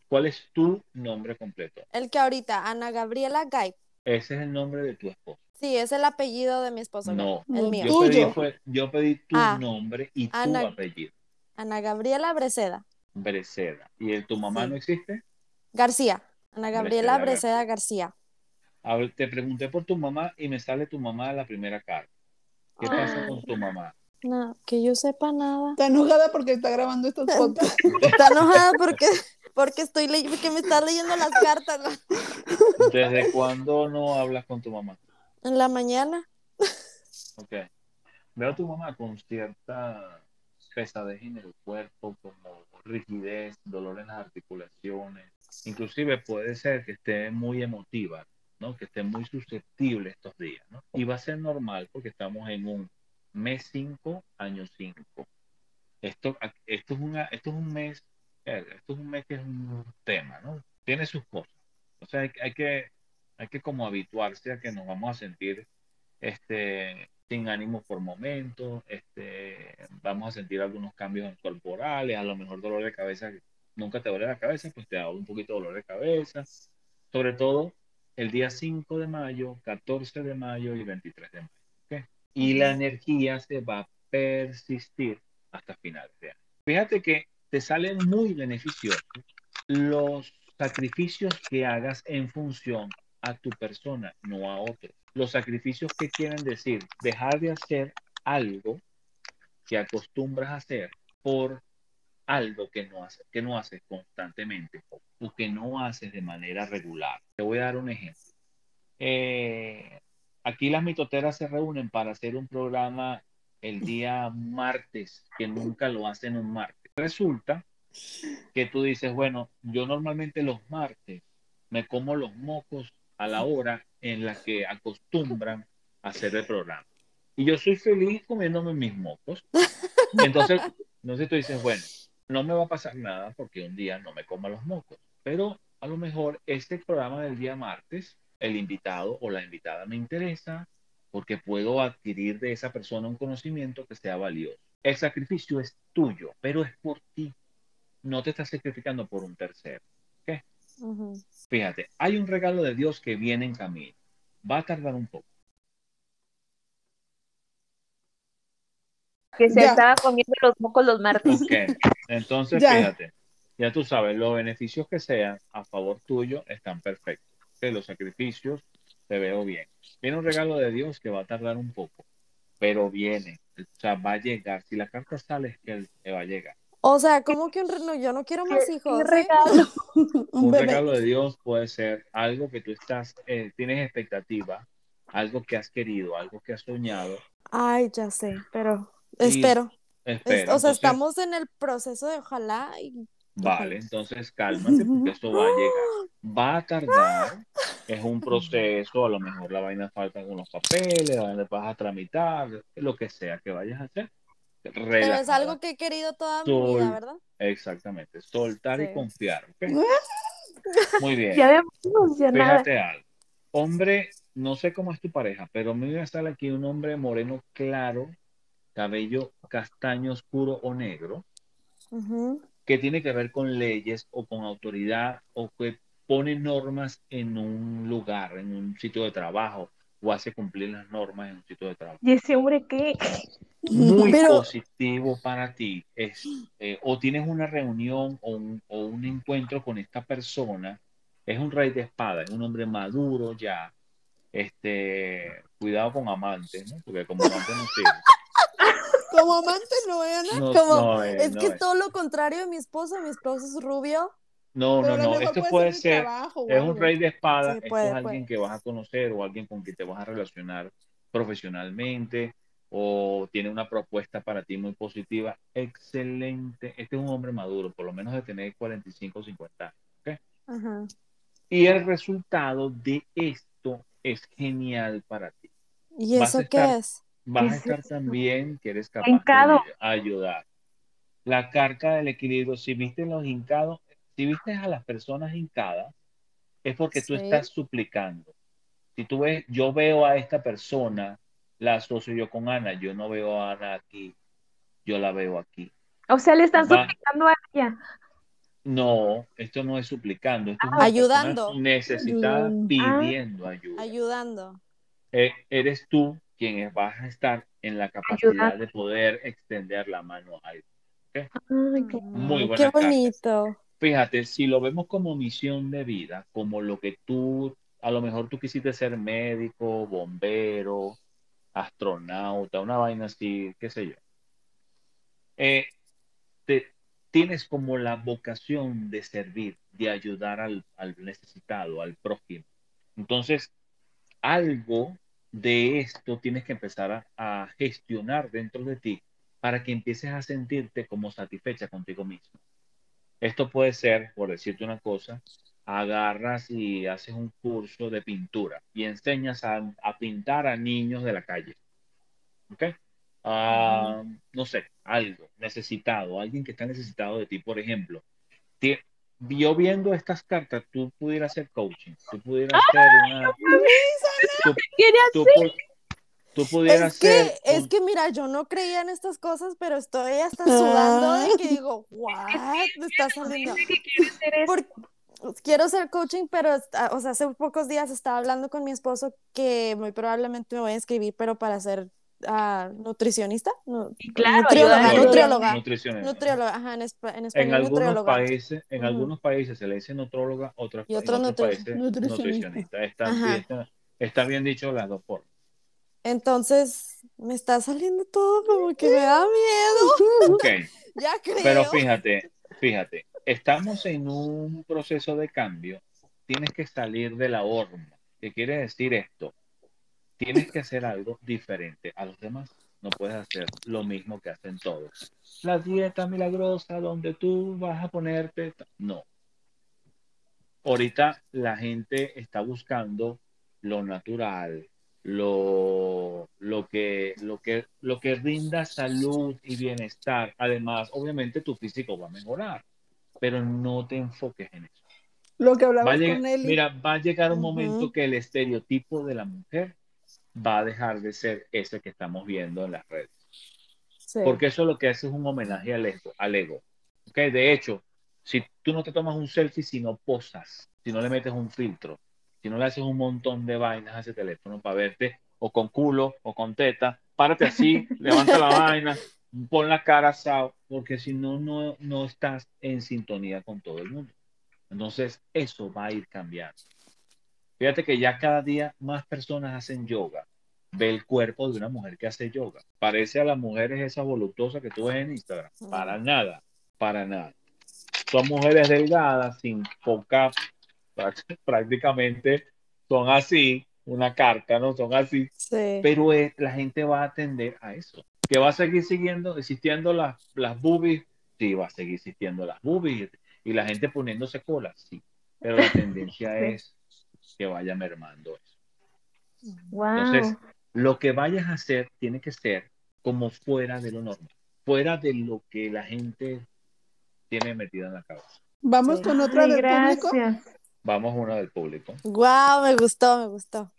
¿Cuál es tu nombre completo? El que ahorita, Ana Gabriela Gay. Ese es el nombre de tu esposo. Sí, es el apellido de mi esposo. No, el mío. Yo pedí, yo pedí tu ah, nombre y tu apellido. Ana Gabriela Breceda. Breceda. ¿Y el, tu mamá no existe? García. Ana Gabriela Breceda, García. A ver, te pregunté por tu mamá y me sale tu mamá la primera carta. ¿Qué pasa con tu mamá? No, que yo sepa nada. Está enojada porque está grabando estos podcasts. Está enojada porque, porque estoy porque me está leyendo las cartas. ¿Desde cuándo no hablas con tu mamá? En la mañana. Ok. Veo a tu mamá con cierta pesadez en el cuerpo, como rigidez, dolor en las articulaciones. Inclusive puede ser que esté muy emotiva, ¿no? Que esté muy susceptible estos días, ¿no? Y va a ser normal porque estamos en un mes 5, año 5. Esto, esto, es esto es un mes, esto es un mes que es un tema, ¿no? Tiene sus cosas. O sea, hay que, hay que como habituarse a que nos vamos a sentir este, sin ánimo por momentos, este, vamos a sentir algunos cambios corporales, a lo mejor dolor de cabeza, nunca te duele la cabeza, pues te da un poquito de dolor de cabeza, sobre todo el día 5 de mayo, 14 de mayo y 23 de mayo. Y la energía se va a persistir hasta finales de año. Fíjate que te salen muy beneficiosos los sacrificios que hagas en función a tu persona, no a otro. Los sacrificios que quieren decir dejar de hacer algo que acostumbras hacer por algo que no, hace, que no haces constantemente o que no haces de manera regular. Te voy a dar un ejemplo. Eh, aquí las mitoteras se reúnen para hacer un programa el día martes, que nunca lo hacen un martes. Resulta que tú dices, bueno, yo normalmente los martes me como los mocos a la hora en la que acostumbran a hacer el programa. Y yo soy feliz comiéndome mis mocos. Entonces, entonces tú dices, bueno, no me va a pasar nada porque un día no me coma los mocos. Pero a lo mejor este programa del día martes, el invitado o la invitada me interesa porque puedo adquirir de esa persona un conocimiento que sea valioso. El sacrificio es tuyo, pero es por ti. No te estás sacrificando por un tercero. ¿okay? Fíjate, hay un regalo de Dios que viene en camino. Va a tardar un poco. Que se estaba comiendo los mocos los martes. Entonces, fíjate, ya tú sabes, los beneficios que sean a favor tuyo están perfectos. Que los sacrificios te veo bien. Viene un regalo de Dios que va a tardar un poco, pero viene. O sea, va a llegar. Si la carta sale, es que él va a llegar. O sea, ¿cómo que un regalo? <laughs> Yo no quiero más hijos. ¿Qué regalo? <laughs> <laughs> un, regalo de Dios puede ser algo que tú estás, eh, tienes expectativa, algo que has querido, algo que has soñado. Ay, ya sé, pero espero. o sea, estamos en el proceso de ojalá y Vale, entonces cálmate porque esto va a llegar. Va a tardar, es un proceso, a lo mejor la vaina falta algunos papeles, vas a tramitar, lo que sea que vayas a hacer. Pero es algo que he querido toda mi vida, ¿verdad? Exactamente, soltar y confiar. <laughs> Muy bien. Ya Fíjate algo. Hombre, no sé cómo es tu pareja, pero me voy a estar aquí un hombre moreno claro, cabello castaño oscuro o negro, que tiene que ver con leyes o con autoridad o que pone normas en un lugar, en un sitio de trabajo o hace cumplir las normas en un sitio de trabajo. ¿Y ese hombre qué? Muy positivo para ti. Es, eh, o tienes una reunión o un, o un encuentro con esta persona, es un rey de espada, es un hombre maduro ya. Este, cuidado con amantes, ¿no? Porque como amantes no sirve. <laughs> Como amante no, Como, es que es todo lo contrario de mi esposo. Mi esposo es rubio. No, no, no. Esto puede ser. Es un rey de espada. es alguien que vas a conocer o alguien con quien te vas a relacionar profesionalmente o tiene una propuesta para ti muy positiva. Excelente. Este es un hombre maduro, por lo menos de tener 45 o 50 años. Y el resultado de esto es genial para ti. ¿Y eso qué es? vas a estar también que eres capaz de ayudar. La carta del equilibrio, si viste los hincados, si viste a las personas hincadas, es porque tú estás suplicando. Si tú ves, yo veo a esta persona, la asocio yo con Ana, yo no veo a Ana aquí, yo la veo aquí. O sea, le están suplicando a ella. No, esto no es suplicando, esto es ayudando. Necesitada pidiendo ayuda. Ayudando. Eh, eres tú quien vas a estar en la capacidad de poder extender la mano a alguien. Muy buena Qué bonito. Fíjate, si lo vemos como misión de vida, como lo que tú, a lo mejor tú quisiste ser médico, bombero, astronauta, una vaina así, qué sé yo. Eh, te, tienes como la vocación de servir, de ayudar al, al necesitado, al prójimo. Entonces, algo de esto tienes que empezar a, gestionar dentro de ti para que empieces a sentirte como satisfecha contigo mismo. Esto puede ser, por decirte una cosa, agarras y haces un curso de pintura y enseñas a, pintar a niños de la calle. ¿Ok? a, no sé, algo necesitado, alguien que está necesitado de ti, por ejemplo. yo viendo estas cartas, tú pudieras hacer coaching, tú pudieras hacer una... Tú, tú, pudieras es que, Es que, mira, yo no creía en estas cosas, pero estoy hasta sudando de que digo, what, me está saliendo. Porque, quiero ser coaching, pero, o sea, hace pocos días estaba hablando con mi esposo que muy probablemente me voy a inscribir, pero para ser uh, nutricionista, no, claro, nutrióloga, nutrióloga, nutrióloga, ajá, en, español en algunos países, en algunos países se le dice nutróloga, otros, y otros países nutricionista. Está, está, está, bien dicho las dos formas. Entonces, me está saliendo todo como que me da miedo. Ok. <laughs> ya creo. Pero fíjate, fíjate, estamos en un proceso de cambio, tienes que salir de la horma. ¿Qué quiere decir esto? Tienes que hacer algo diferente a los demás. No puedes hacer lo mismo que hacen todos. La dieta milagrosa donde tú vas a ponerte... No. Ahorita la gente está buscando lo natural, lo, lo, que, lo, que, lo que rinda salud y bienestar. Además, obviamente tu físico va a mejorar pero no te enfoques en eso. Lo que hablaba con él. Mira, va a llegar un momento que el estereotipo de la mujer va a dejar de ser ese que estamos viendo en las redes. Porque eso lo que hace es un homenaje al ego. Al ego. ¿Okay? De hecho, si tú no te tomas un selfie si no posas, si no le metes un filtro, si no le haces un montón de vainas a ese teléfono para verte o con culo o con teta, párate así, <laughs> levanta la vaina, pon la cara asado, porque si no, no, estás en sintonía con todo el mundo. Entonces, eso va a ir cambiando. Fíjate que ya cada día más personas hacen yoga. Ve el cuerpo de una mujer que hace yoga. Parece a las mujeres esa voluptuosa que tú ves en Instagram. Para nada, para nada. Son mujeres delgadas, sin poca, <laughs> prácticamente son así, una carta, ¿no? Son así. Pero la gente va a atender a eso que va a seguir siguiendo, existiendo las, las boobies, sí, va a seguir existiendo las boobies y la gente poniéndose cola, sí, pero la tendencia <laughs> es que vaya mermando eso. Entonces, lo que vayas a hacer tiene que ser como fuera de lo normal, fuera de lo que la gente tiene metida en la cabeza. Vamos con otra del público. Vamos una del público. Wow, me gustó, me gustó.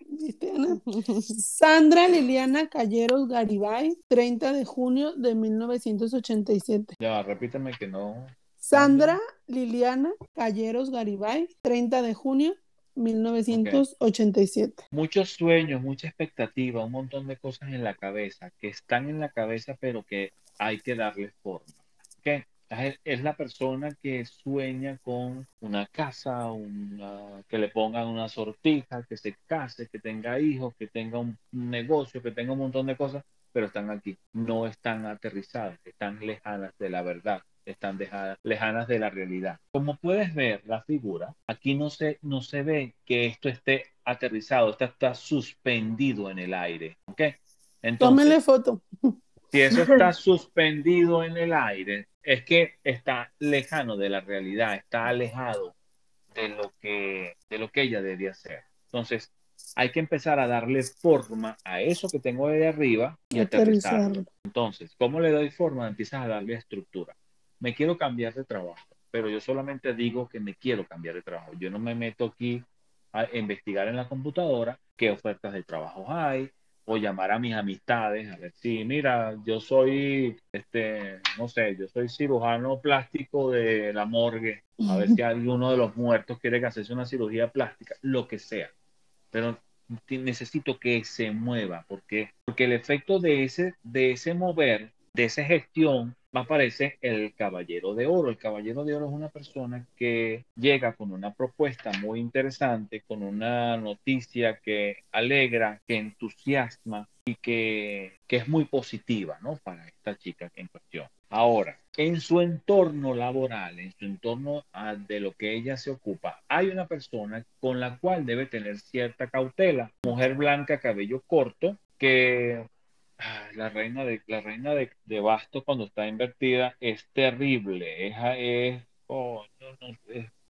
Sandra Liliana Calleros Garibay, 30 de junio de 1987. Ya, repíteme que no. Sandra Liliana Calleros Garibay, 30 de junio 1987. Muchos sueños, mucha expectativa, un montón de cosas en la cabeza, que están en la cabeza, pero que hay que darles forma. ¿Okay? Es la persona que sueña con una casa, una, que le pongan una sortija, que se case, que tenga hijos, que tenga un negocio, que tenga un montón de cosas, pero están aquí, no están aterrizadas, están lejanas de la verdad, están dejadas, lejanas de la realidad. Como puedes ver la figura, aquí no se, no se ve que esto esté aterrizado, esto está suspendido en el aire. ¿ok? Entonces, Tómenle foto. Si eso está <laughs> suspendido en el aire, es que está lejano de la realidad, está alejado de lo que, de lo que ella debería ser. Entonces, hay que empezar a darle forma a eso que tengo de arriba y aterrizarlo. Entonces, ¿cómo le doy forma? Empiezas a darle estructura. Me quiero cambiar de trabajo, pero yo solamente digo que me quiero cambiar de trabajo. Yo no me meto aquí a investigar en la computadora qué ofertas de trabajo hay, o llamar a mis amistades, a ver si, mira, yo soy, este, no sé, yo soy cirujano plástico de la morgue, a ver si <laughs> alguno de los muertos quiere que hacerse una cirugía plástica, lo que sea. Pero necesito que se mueva, porque porque el efecto de ese de ese mover, de esa gestión aparece el caballero de oro. El caballero de oro es una persona que llega con una propuesta muy interesante, con una noticia que alegra, que entusiasma y que, que es muy positiva ¿no? para esta chica en cuestión. Ahora, en su entorno laboral, en su entorno ah, de lo que ella se ocupa, hay una persona con la cual debe tener cierta cautela. Mujer blanca, cabello corto, que la reina de la reina de, de, basto cuando está invertida es terrible es, es, oh,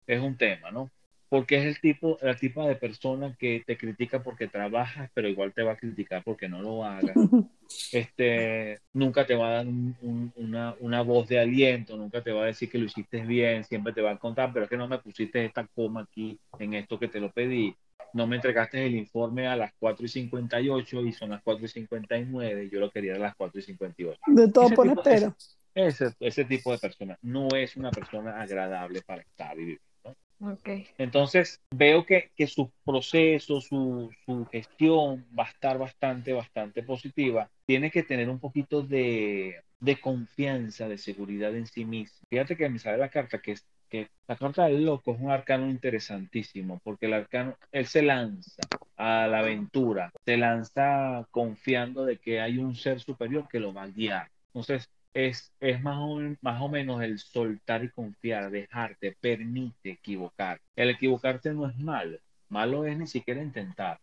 es, un tema no porque es el tipo, la tipo de persona que te critica porque trabajas, pero igual te va a criticar porque no lo hagas. <laughs> Este, nunca te va a dar una, una, voz de aliento, nunca te va a decir que lo hiciste bien, siempre te va a contar, pero es que no me pusiste esta coma aquí en esto que te lo pedí. No me entregaste el informe a las 4 y 58 y son las 4 y 59, yo lo quería a las 4 y 58. De todo por espero. Ese, ese, tipo de persona no es una persona agradable para estar y vivir. Okay. Entonces, veo que, que su proceso, su, su, gestión va a estar bastante, bastante positiva. Tiene que tener un poquito de, de confianza, de seguridad en sí mismo. Fíjate que me sale la carta que, que la carta del loco es un arcano interesantísimo, porque el arcano, él se lanza a la aventura, se lanza confiando de que hay un ser superior que lo va a guiar. Entonces, es, es más, o, más o menos el soltar y confiar, dejarte, permite equivocar. El equivocarte no es malo, malo es ni siquiera intentar.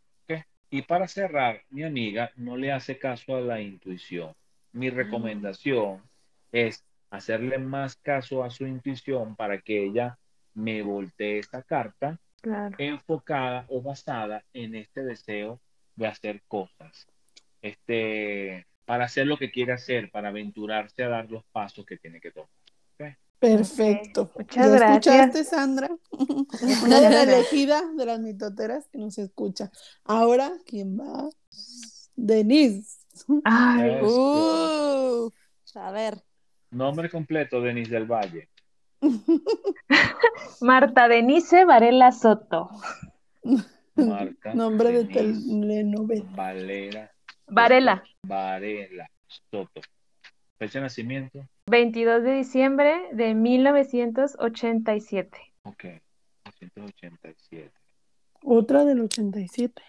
Y para cerrar, mi amiga no le hace caso a la intuición. Mi mm. recomendación es hacerle más caso a su intuición para que ella me voltee esta carta enfocada o basada en este deseo de hacer cosas. Este, para hacer lo que quiere hacer, para aventurarse a dar los pasos que tiene que tomar. Perfecto. Muchas gracias. escuchaste, Sandra? <laughs> Una de las elegidas de las mitoteras que nos escucha. Ahora, ¿quién va? Denise. Ay, uh, a ver. Nombre completo, Denise del Valle. <laughs> Marta Denise Varela Soto. Marta Nombre de telenovela. Valera Varela. Varela Soto. Fecha de nacimiento. 22 de diciembre de 1987. Ok, 1987. Otra del 87.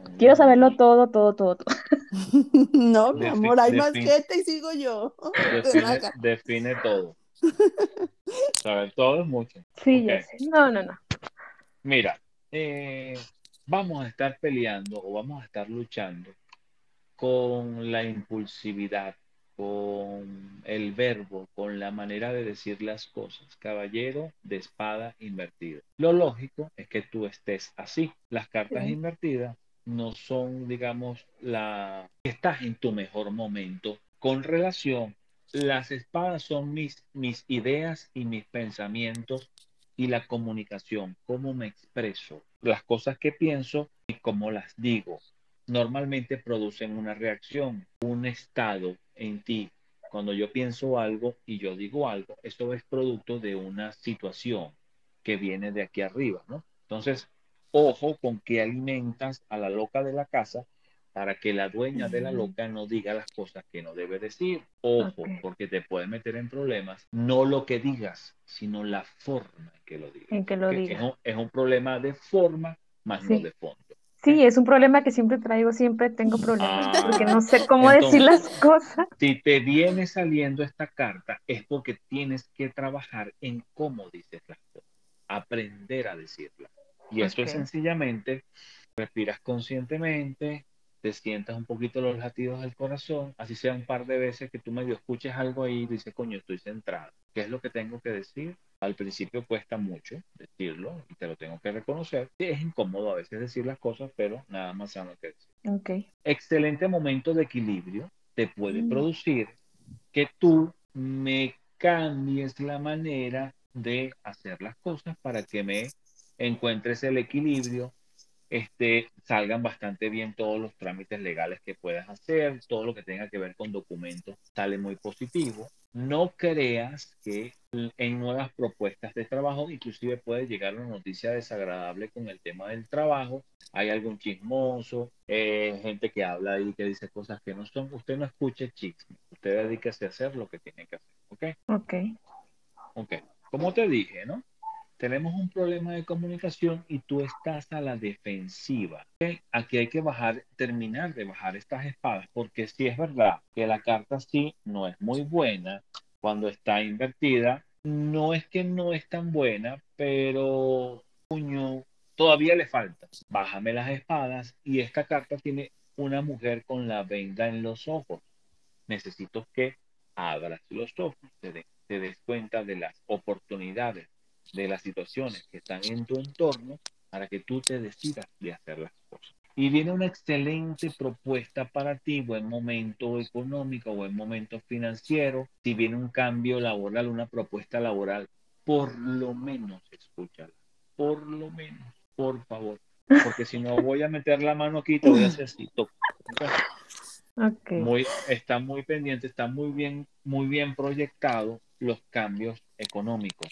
Okay. Quiero saberlo todo, todo, todo. todo. <laughs> no, mi amor, hay más gente y sigo yo. <laughs> Define, define todo. <laughs> Saber todo es mucho. Sí, ya sé. No, no, no. Mira, eh, vamos a estar peleando o vamos a estar luchando con la impulsividad, con el verbo, con la manera de decir las cosas. Caballero de espada invertida. Lo lógico es que tú estés así. Las cartas invertidas no son, digamos, la... Estás en tu mejor momento con relación. Las espadas son mis, mis ideas y mis pensamientos y la comunicación, cómo me expreso, las cosas que pienso y cómo las digo normalmente producen una reacción, un estado en ti. Cuando yo pienso algo y yo digo algo, esto es producto de una situación que viene de aquí arriba, ¿no? Entonces, ojo con que alimentas a la loca de la casa para que la dueña de la loca no diga las cosas que no debe decir. Ojo, porque te puede meter en problemas. No lo que digas, sino la forma en que lo digas. En que lo digas. Es, un, problema de forma, más no de fondo. Sí, es un problema que siempre traigo, siempre tengo problemas, ah, porque no sé cómo decir las cosas. Si te viene saliendo esta carta, es porque tienes que trabajar en cómo dices las cosas, aprender a decirlas. Y eso es sencillamente, respiras conscientemente, te sientas un poquito los latidos del corazón, así sea un par de veces que tú medio escuches algo ahí y dices, coño, estoy centrado. ¿Qué es lo que tengo que decir? Al principio cuesta mucho decirlo y te lo tengo que reconocer. Es incómodo a veces decir las cosas, pero nada más sano que decir. Okay. Excelente momento de equilibrio te puede mm. producir que tú me cambies la manera de hacer las cosas para que me encuentres el equilibrio este, salgan bastante bien todos los trámites legales que puedas hacer, todo lo que tenga que ver con documentos sale muy positivo. No creas que en nuevas propuestas de trabajo, inclusive puede llegar una noticia desagradable con el tema del trabajo. Hay algún chismoso, eh, gente que habla y que dice cosas que no son. Usted no escuche chisme, usted dedíquese a hacer lo que tiene que hacer. ¿Ok? Ok. Ok. Como te dije, ¿no? Tenemos un problema de comunicación y tú estás a la defensiva. Aquí hay que bajar, terminar de bajar estas espadas, porque si es verdad que la carta sí no es muy buena cuando está invertida, no es que no es tan buena, pero puño, todavía le falta. Bájame las espadas y esta carta tiene una mujer con la venda en los ojos. Necesito que abras los ojos, te, te des cuenta de las oportunidades de las situaciones que están en tu entorno para que tú te decidas de hacer las cosas. Y viene una excelente propuesta para ti, buen momento económico, buen momento financiero. Si viene un cambio laboral, una propuesta laboral, por lo menos escúchala. Por lo menos, por favor. Porque si no voy a meter la mano aquí, te voy a hacer así. Okay. Muy, está muy pendiente, está muy bien, muy bien proyectado los cambios económicos.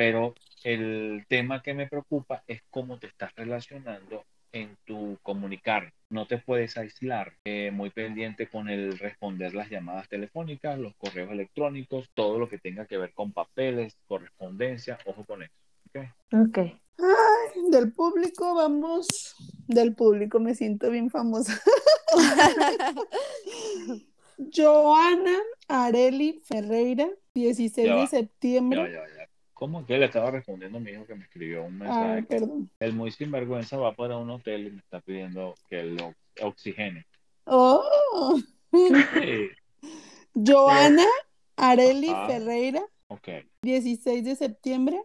Pero el tema que me preocupa es cómo te estás relacionando en tu comunicar. No te puedes aislar. Eh, muy pendiente con el responder las llamadas telefónicas, los correos electrónicos, todo lo que tenga que ver con papeles, correspondencia. Ojo con eso. Ok. Ay, del público, vamos. Del público me siento bien famosa. <laughs> Joana Areli Ferreira, 16 de septiembre. ¿Cómo que le estaba respondiendo a mi hijo que me escribió un mensaje? perdón. El muy sinvergüenza va para un hotel y me está pidiendo que lo oxigene. Oh. <laughs> Joana Areli Ferreira. Ok. 16 de septiembre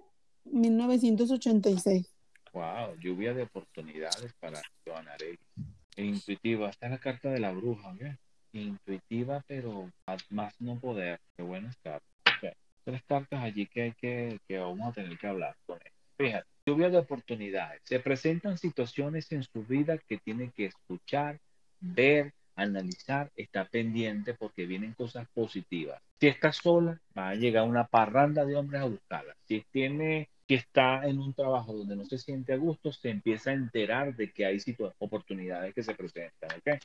1986. Wow, lluvia de oportunidades para Joana Areli. Intuitiva, está la carta de la bruja, ¿qué? Intuitiva, pero más no poder. Qué buena carta tres cartas allí que hay que, vamos a tener que hablar con él. Fíjate, lluvia de oportunidades. Se presentan situaciones en su vida que tiene que escuchar, ver, analizar, está pendiente porque vienen cosas positivas. Si está sola, va a llegar una parranda de hombres a buscarla. Si tiene que está en un trabajo donde no se siente a gusto, se empieza a enterar de que hay oportunidades que se presentan. ¿okay?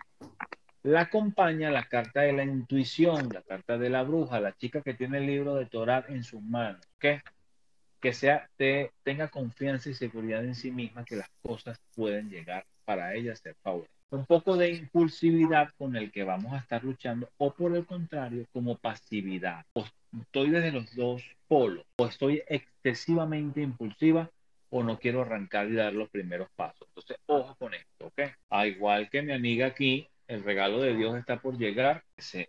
La acompaña la carta de la intuición, la carta de la bruja, la chica que tiene el libro de Torah en sus manos. Que sea, te, tenga confianza y seguridad en sí misma que las cosas pueden llegar para ella a ser favorables. Un poco de impulsividad con el que vamos a estar luchando o por el contrario, como pasividad. O estoy desde los dos polos, o estoy excesivamente impulsiva o no quiero arrancar y dar los primeros pasos. Entonces, ojo con esto, ¿ok? A igual que mi amiga aquí, el regalo de Dios está por llegar,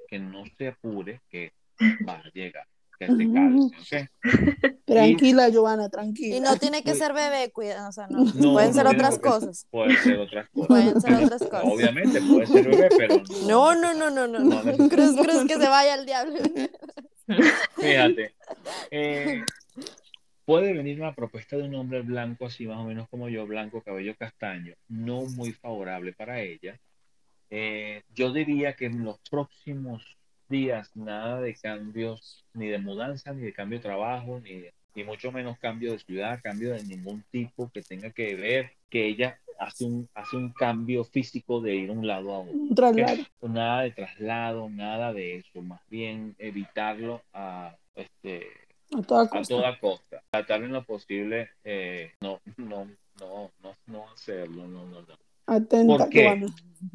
que, no se apure, que va a llegar. Que se calce, Tranquila, Giovanna, tranquila. Y no tiene que ser bebé, cuida, o sea, no, pueden ser otras cosas. Pueden ser otras cosas. Pueden ser otras cosas. Obviamente puede ser bebé, pero no. No, no, no, no, no. ¿Crees, que se vaya al diablo? Fíjate. Eh, puede venir una propuesta de un hombre blanco, así más o menos como yo, blanco, cabello castaño, no muy favorable para ella eh, yo diría que en los próximos días nada de cambios, ni de mudanza, ni de cambio de trabajo, ni, ni mucho menos cambio de ciudad, cambio de ningún tipo que tenga que ver que ella hace un, hace un cambio físico de ir de un lado a otro. Un traslado. Nada de traslado, nada de eso, más bien evitarlo a, este, a toda costa. A toda costa. Tratar en lo posible, eh, no, no, no, no, no hacerlo, no, no, no. Atenta,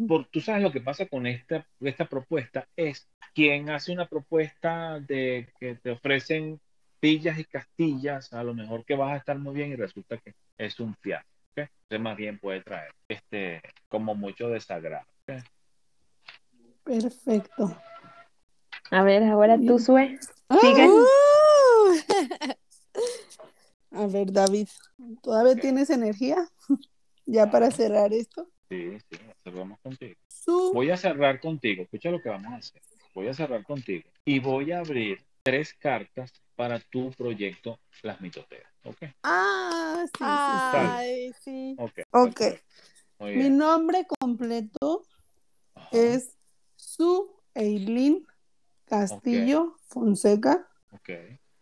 Porque tú sabes lo que pasa con esta, esta propuesta es quien hace una propuesta de que te ofrecen pillas y castillas, a lo mejor que vas a estar muy bien y resulta que es un fiasco. Entonces más bien puede traer este como mucho desagrado. Perfecto. A ver, ahora tú, Sue. ¡Ah! <laughs> A ver, David, ¿todavía tienes energía? Ya para cerrar esto. Sí, sí, cerramos contigo. Voy a cerrar contigo. Escucha lo que vamos a hacer. Voy a cerrar contigo y voy a abrir tres cartas para tu proyecto Las Mitoteras. ¿Ok? Ah, sí. Ay, sí. Ok. okay. Mi nombre completo es Su Eileen Castillo Fonseca. Ok.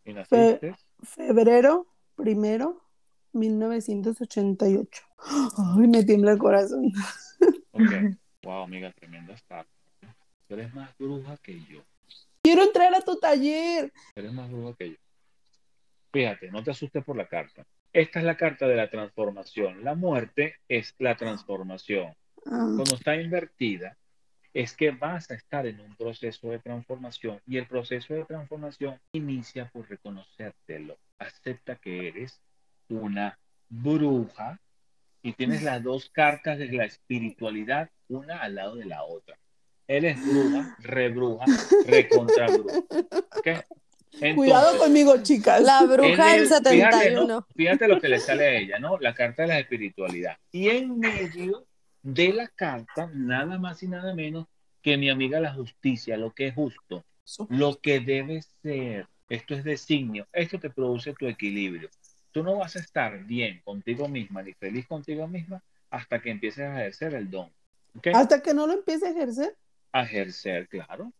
¿Y naciste? febrero primero 1988. Ay, me tiembla el corazón. Ok. <laughs> Wow, amiga, tremenda estar. eres más bruja que yo. Quiero entrar a tu taller. Eres más bruja que yo. Fíjate, no te asustes por la carta. Esta es la carta de la transformación. La muerte es la transformación. Ah. Cuando está invertida, es que vas a estar en un proceso de transformación y el proceso de transformación inicia por reconocértelo. Acepta que eres una bruja y tienes las dos cartas de la espiritualidad una al lado de la otra. Él es bruja, re bruja, re contra bruja. Cuidado conmigo, chicas. La bruja del 71. Fíjate, lo que le sale a ella, ¿no? La carta de la espiritualidad. Y en medio de la carta, nada más y nada menos que mi amiga la justicia, lo que es justo, lo que debe ser. Esto es designio, esto te produce tu equilibrio. Tú no vas a estar bien contigo misma ni feliz contigo misma hasta que empieces a ejercer el don. ¿Hasta que no lo empieces a ejercer? A ejercer, claro.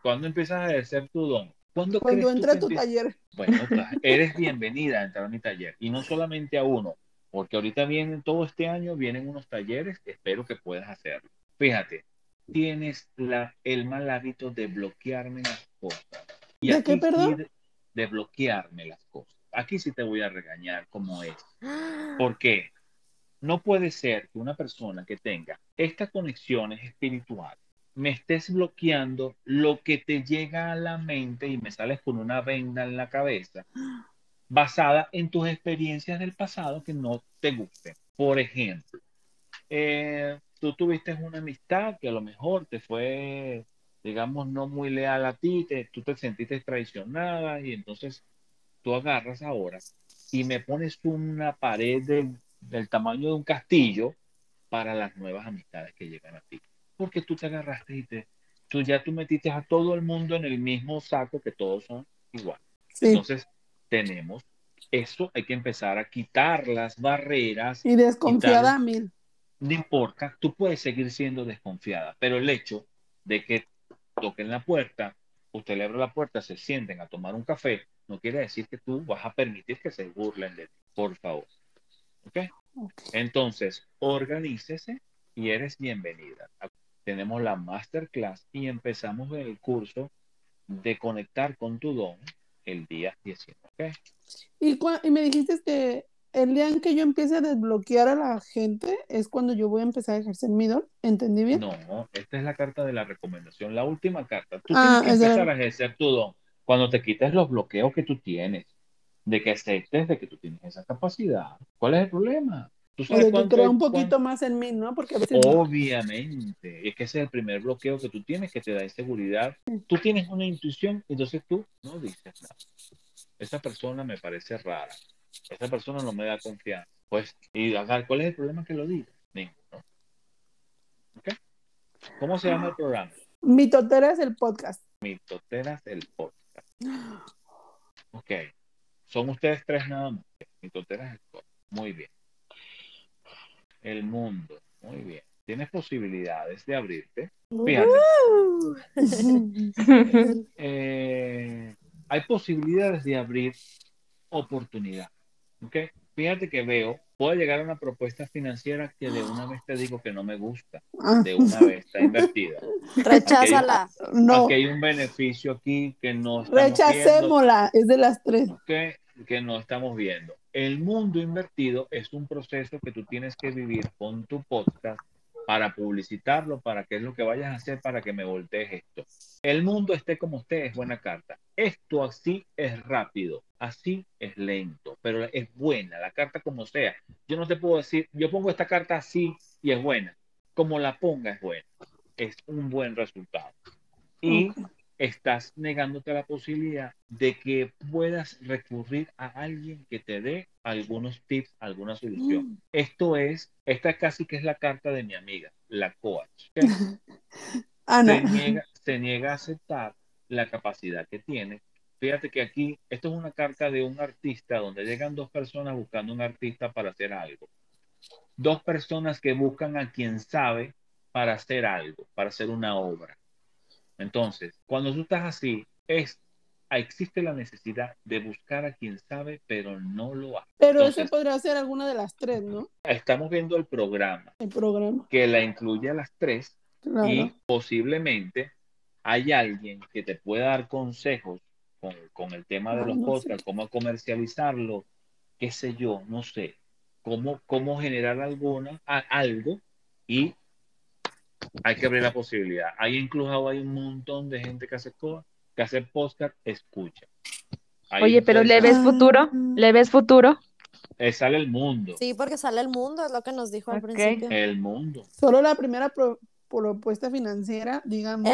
¿Cuándo empiezas a ejercer tu don? Cuando entra a tu taller. Bueno, <laughs> eres bienvenida a entrar a mi taller. Y no solamente a uno, porque ahorita vienen, todo este año vienen unos talleres, espero que puedas hacerlo. Fíjate, tienes la, el mal hábito de bloquearme las cosas. Y ¿De qué, perdón? de, bloquearme las cosas. Aquí sí te voy a regañar como es. <gasps> ¿Por qué? No puede ser que una persona que tenga estas conexiones espirituales me estés bloqueando lo que te llega a la mente y me sales con una venda en la cabeza <gasps> basada en tus experiencias del pasado que no te gusten. Por ejemplo, eh, tú tuviste una amistad que a lo mejor te fue, digamos, no muy leal a ti, te, tú te sentiste traicionada y entonces tú agarras ahora y me pones una pared del del tamaño de un castillo para las nuevas amistades que llegan a ti. Porque tú te agarraste y te, tú ya tú metiste a todo el mundo en el mismo saco que todos son igual. Entonces, tenemos eso, hay que empezar a quitar las barreras. Y desconfiada mil. No importa, tú puedes seguir siendo desconfiada, pero el hecho de que toquen la puerta, usted le abre la puerta, se sienten a tomar un café, no quiere decir que tú vas a permitir que se burlen de ti, por favor. ¿Ok? Entonces, organícese y eres bienvenida. Tenemos la masterclass y empezamos el curso de conectar con tu don el día 19. Y, y me dijiste que el día en que yo empiece a desbloquear a la gente es cuando yo voy a empezar a ejercer mi don. ¿Entendí bien? No, esta es la carta de la recomendación, la última carta. Tú ah, tienes que empezar a ejercer tu don cuando te quites los bloqueos que tú tienes de que aceptes de que tú tienes esa capacidad. ¿Cuál es el problema? ¿Tú sabes o un poquito más en mí, ¿no? Porque a veces Obviamente, es que ese es el primer bloqueo que tú tienes que te da inseguridad. Tú tienes una intuición, entonces tú no dices nada. Esa persona me parece rara. Esa persona no me da confianza. Pues, y ¿cuál es el problema que lo diga? Ninguno. ¿Cómo se llama el programa? Mitoteras el podcast. Mitoteras el podcast. Ok. Son ustedes tres nada más. Mi tontera es Muy bien. El mundo. Muy bien. Tienes posibilidades de abrirte. Fíjate. <laughs> Eh, hay posibilidades de abrir oportunidad. ¿Ok? Fíjate que veo, puede llegar a una propuesta financiera que de una vez te digo que no me gusta. De <laughs> una vez está invertida. Recházala. Aquí hay, no. hay un beneficio aquí que no Rechacémosla, es de las tres. ¿Ok? que no estamos viendo. El mundo invertido es un proceso que tú tienes que vivir con tu podcast para publicitarlo, para qué es lo que vayas a hacer para que me voltees esto. El mundo esté como esté es buena carta. Esto así es rápido, así es lento, pero es buena, la carta como sea. Yo no te puedo decir, yo pongo esta carta así y es buena. Como la ponga es buena. Es un buen resultado. Y estás negándote la posibilidad de que puedas recurrir a alguien que te dé algunos tips, alguna solución. Mm. Esto es, esta casi que es la carta de mi amiga, la coach. <laughs> Se, niega, se niega a aceptar la capacidad que tiene. Fíjate que aquí, esto es una carta de un artista donde llegan dos personas buscando un artista para hacer algo. Dos personas que buscan a quien sabe para hacer algo, para hacer una obra entonces, cuando tú estás así, es, existe la necesidad de buscar a quien sabe, pero no lo hace. Pero eso podría ser alguna de las tres, ¿no? Estamos viendo el programa. El programa. Que la incluye a las tres y posiblemente hay alguien que te pueda dar consejos con, el tema de los podcasts, cómo comercializarlo, qué sé yo, no sé, cómo, cómo generar alguna, algo y hay que abrir la posibilidad. Hay incluso hay un montón de gente que hace que hace podcast, escucha. Oye, pero ¿le ves futuro? ¿Le ves futuro? Eh, sale el mundo. Sí, porque sale el mundo, es lo que nos dijo al principio. El mundo. Solo la primera propuesta financiera, digamos.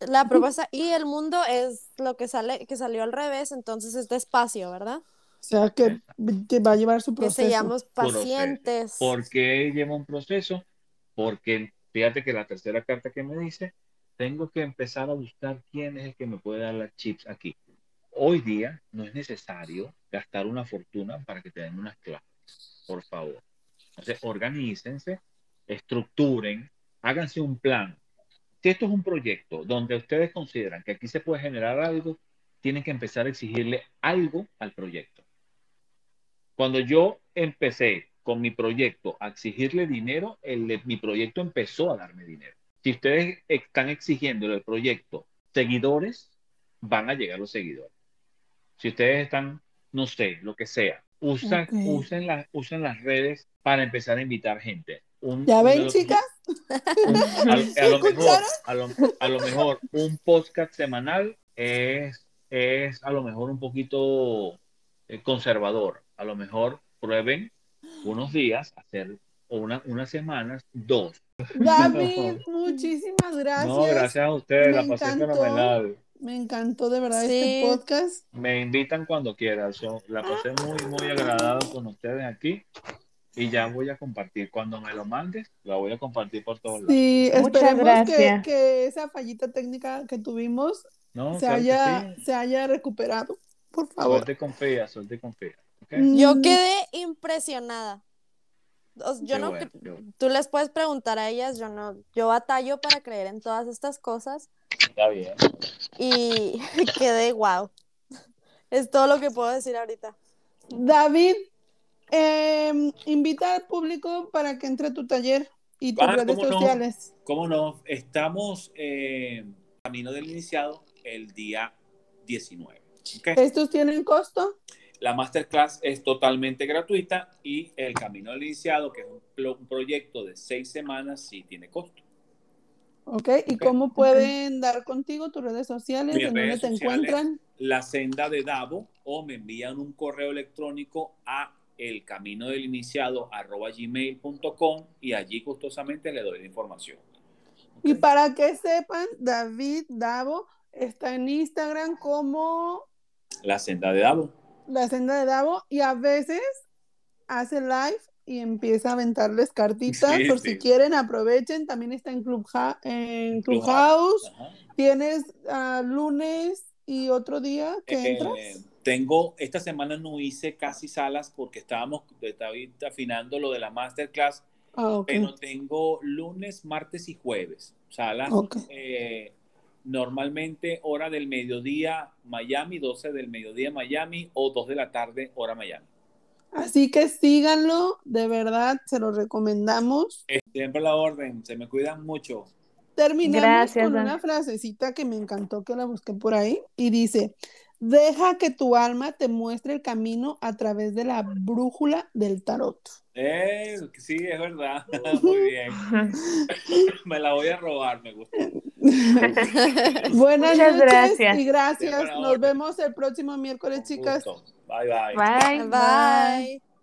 La propuesta y el mundo es lo que sale, que salió al revés, entonces es despacio, ¿verdad? O sea, que, va a llevar su proceso. Que seamos pacientes. ¿Por qué lleva un proceso? Porque fíjate que la tercera carta que me dice, tengo que empezar a buscar quién es el que me puede dar las chips aquí. Hoy día no es necesario gastar una fortuna para que te den unas clases, por favor. Entonces, organícense, estructuren, háganse un plan. Si esto es un proyecto donde ustedes consideran que aquí se puede generar algo, tienen que empezar a exigirle algo al proyecto. Cuando yo empecé con mi proyecto a exigirle dinero, el, mi proyecto empezó a darme dinero. Si ustedes están exigiendo el proyecto seguidores, van a llegar los seguidores. Si ustedes están, no sé, lo que sea, usan, usen, usen las redes para empezar a invitar gente. ¿Ya ven, chicas? a, lo mejor, a, lo, mejor, un podcast semanal es, es a lo mejor un poquito eh, conservador. A lo mejor prueben unos días, hacer una, unas semanas, dos. David, <laughs> muchísimas gracias. No, gracias a ustedes, la pasé fenomenal. Me encantó de verdad este podcast. Me invitan cuando quieran. la pasé muy, muy agradable con ustedes aquí. Y ya voy a compartir. Cuando me lo mandes, la voy a compartir por todos lados. Sí, esperemos que, que, esa fallita técnica que tuvimos se, haya, se haya recuperado. Por favor. Suerte confía, suerte confía. Yo quedé impresionada. Yo no, tú les puedes preguntar a ellas, yo no, yo batallo para creer en todas estas cosas. Está bien. Y <laughs> quedé wow. Es todo lo que puedo decir ahorita. David, em, invita al público para que entre a tu taller y tus ah, redes sociales. ¿Cómo no? Estamos en Camino del Iniciado el día 19. ¿Estos tienen costo? La masterclass es totalmente gratuita y el Camino del Iniciado, que es un, proyecto de seis semanas, sí tiene costo. Ok, ¿y cómo pueden dar contigo tus redes sociales? ¿En dónde te encuentran? La senda de Davo o me envían un correo electrónico a el camino del iniciado gmail.com y allí gustosamente le doy la información. Y para que sepan, David Davo está en Instagram como... La senda de Davo la senda de Davo y a veces hace live y empieza a aventarles cartitas por si quieren aprovechen también está en Club en Clubhouse tienes uh, lunes y otro día que eh, entras. tengo esta semana no hice casi salas porque estábamos afinando lo de la masterclass ah, pero tengo lunes martes y jueves salas eh, normalmente hora del mediodía Miami, 12 del mediodía Miami o 2 de la tarde hora Miami. Así que síganlo, de verdad, se lo recomendamos. Siempre la orden, se me cuidan mucho. Terminamos con una frasecita que me encantó, que la busqué por ahí, y dice, deja que tu alma te muestre el camino a través de la brújula del tarot. Eh, sí, es verdad. <laughs> Muy bien. <laughs> me la voy a robar, me gusta. <laughs> Buenas noches gracias. y gracias. Nos vemos el próximo miércoles, chicas. Bye, bye. Bye. Bye.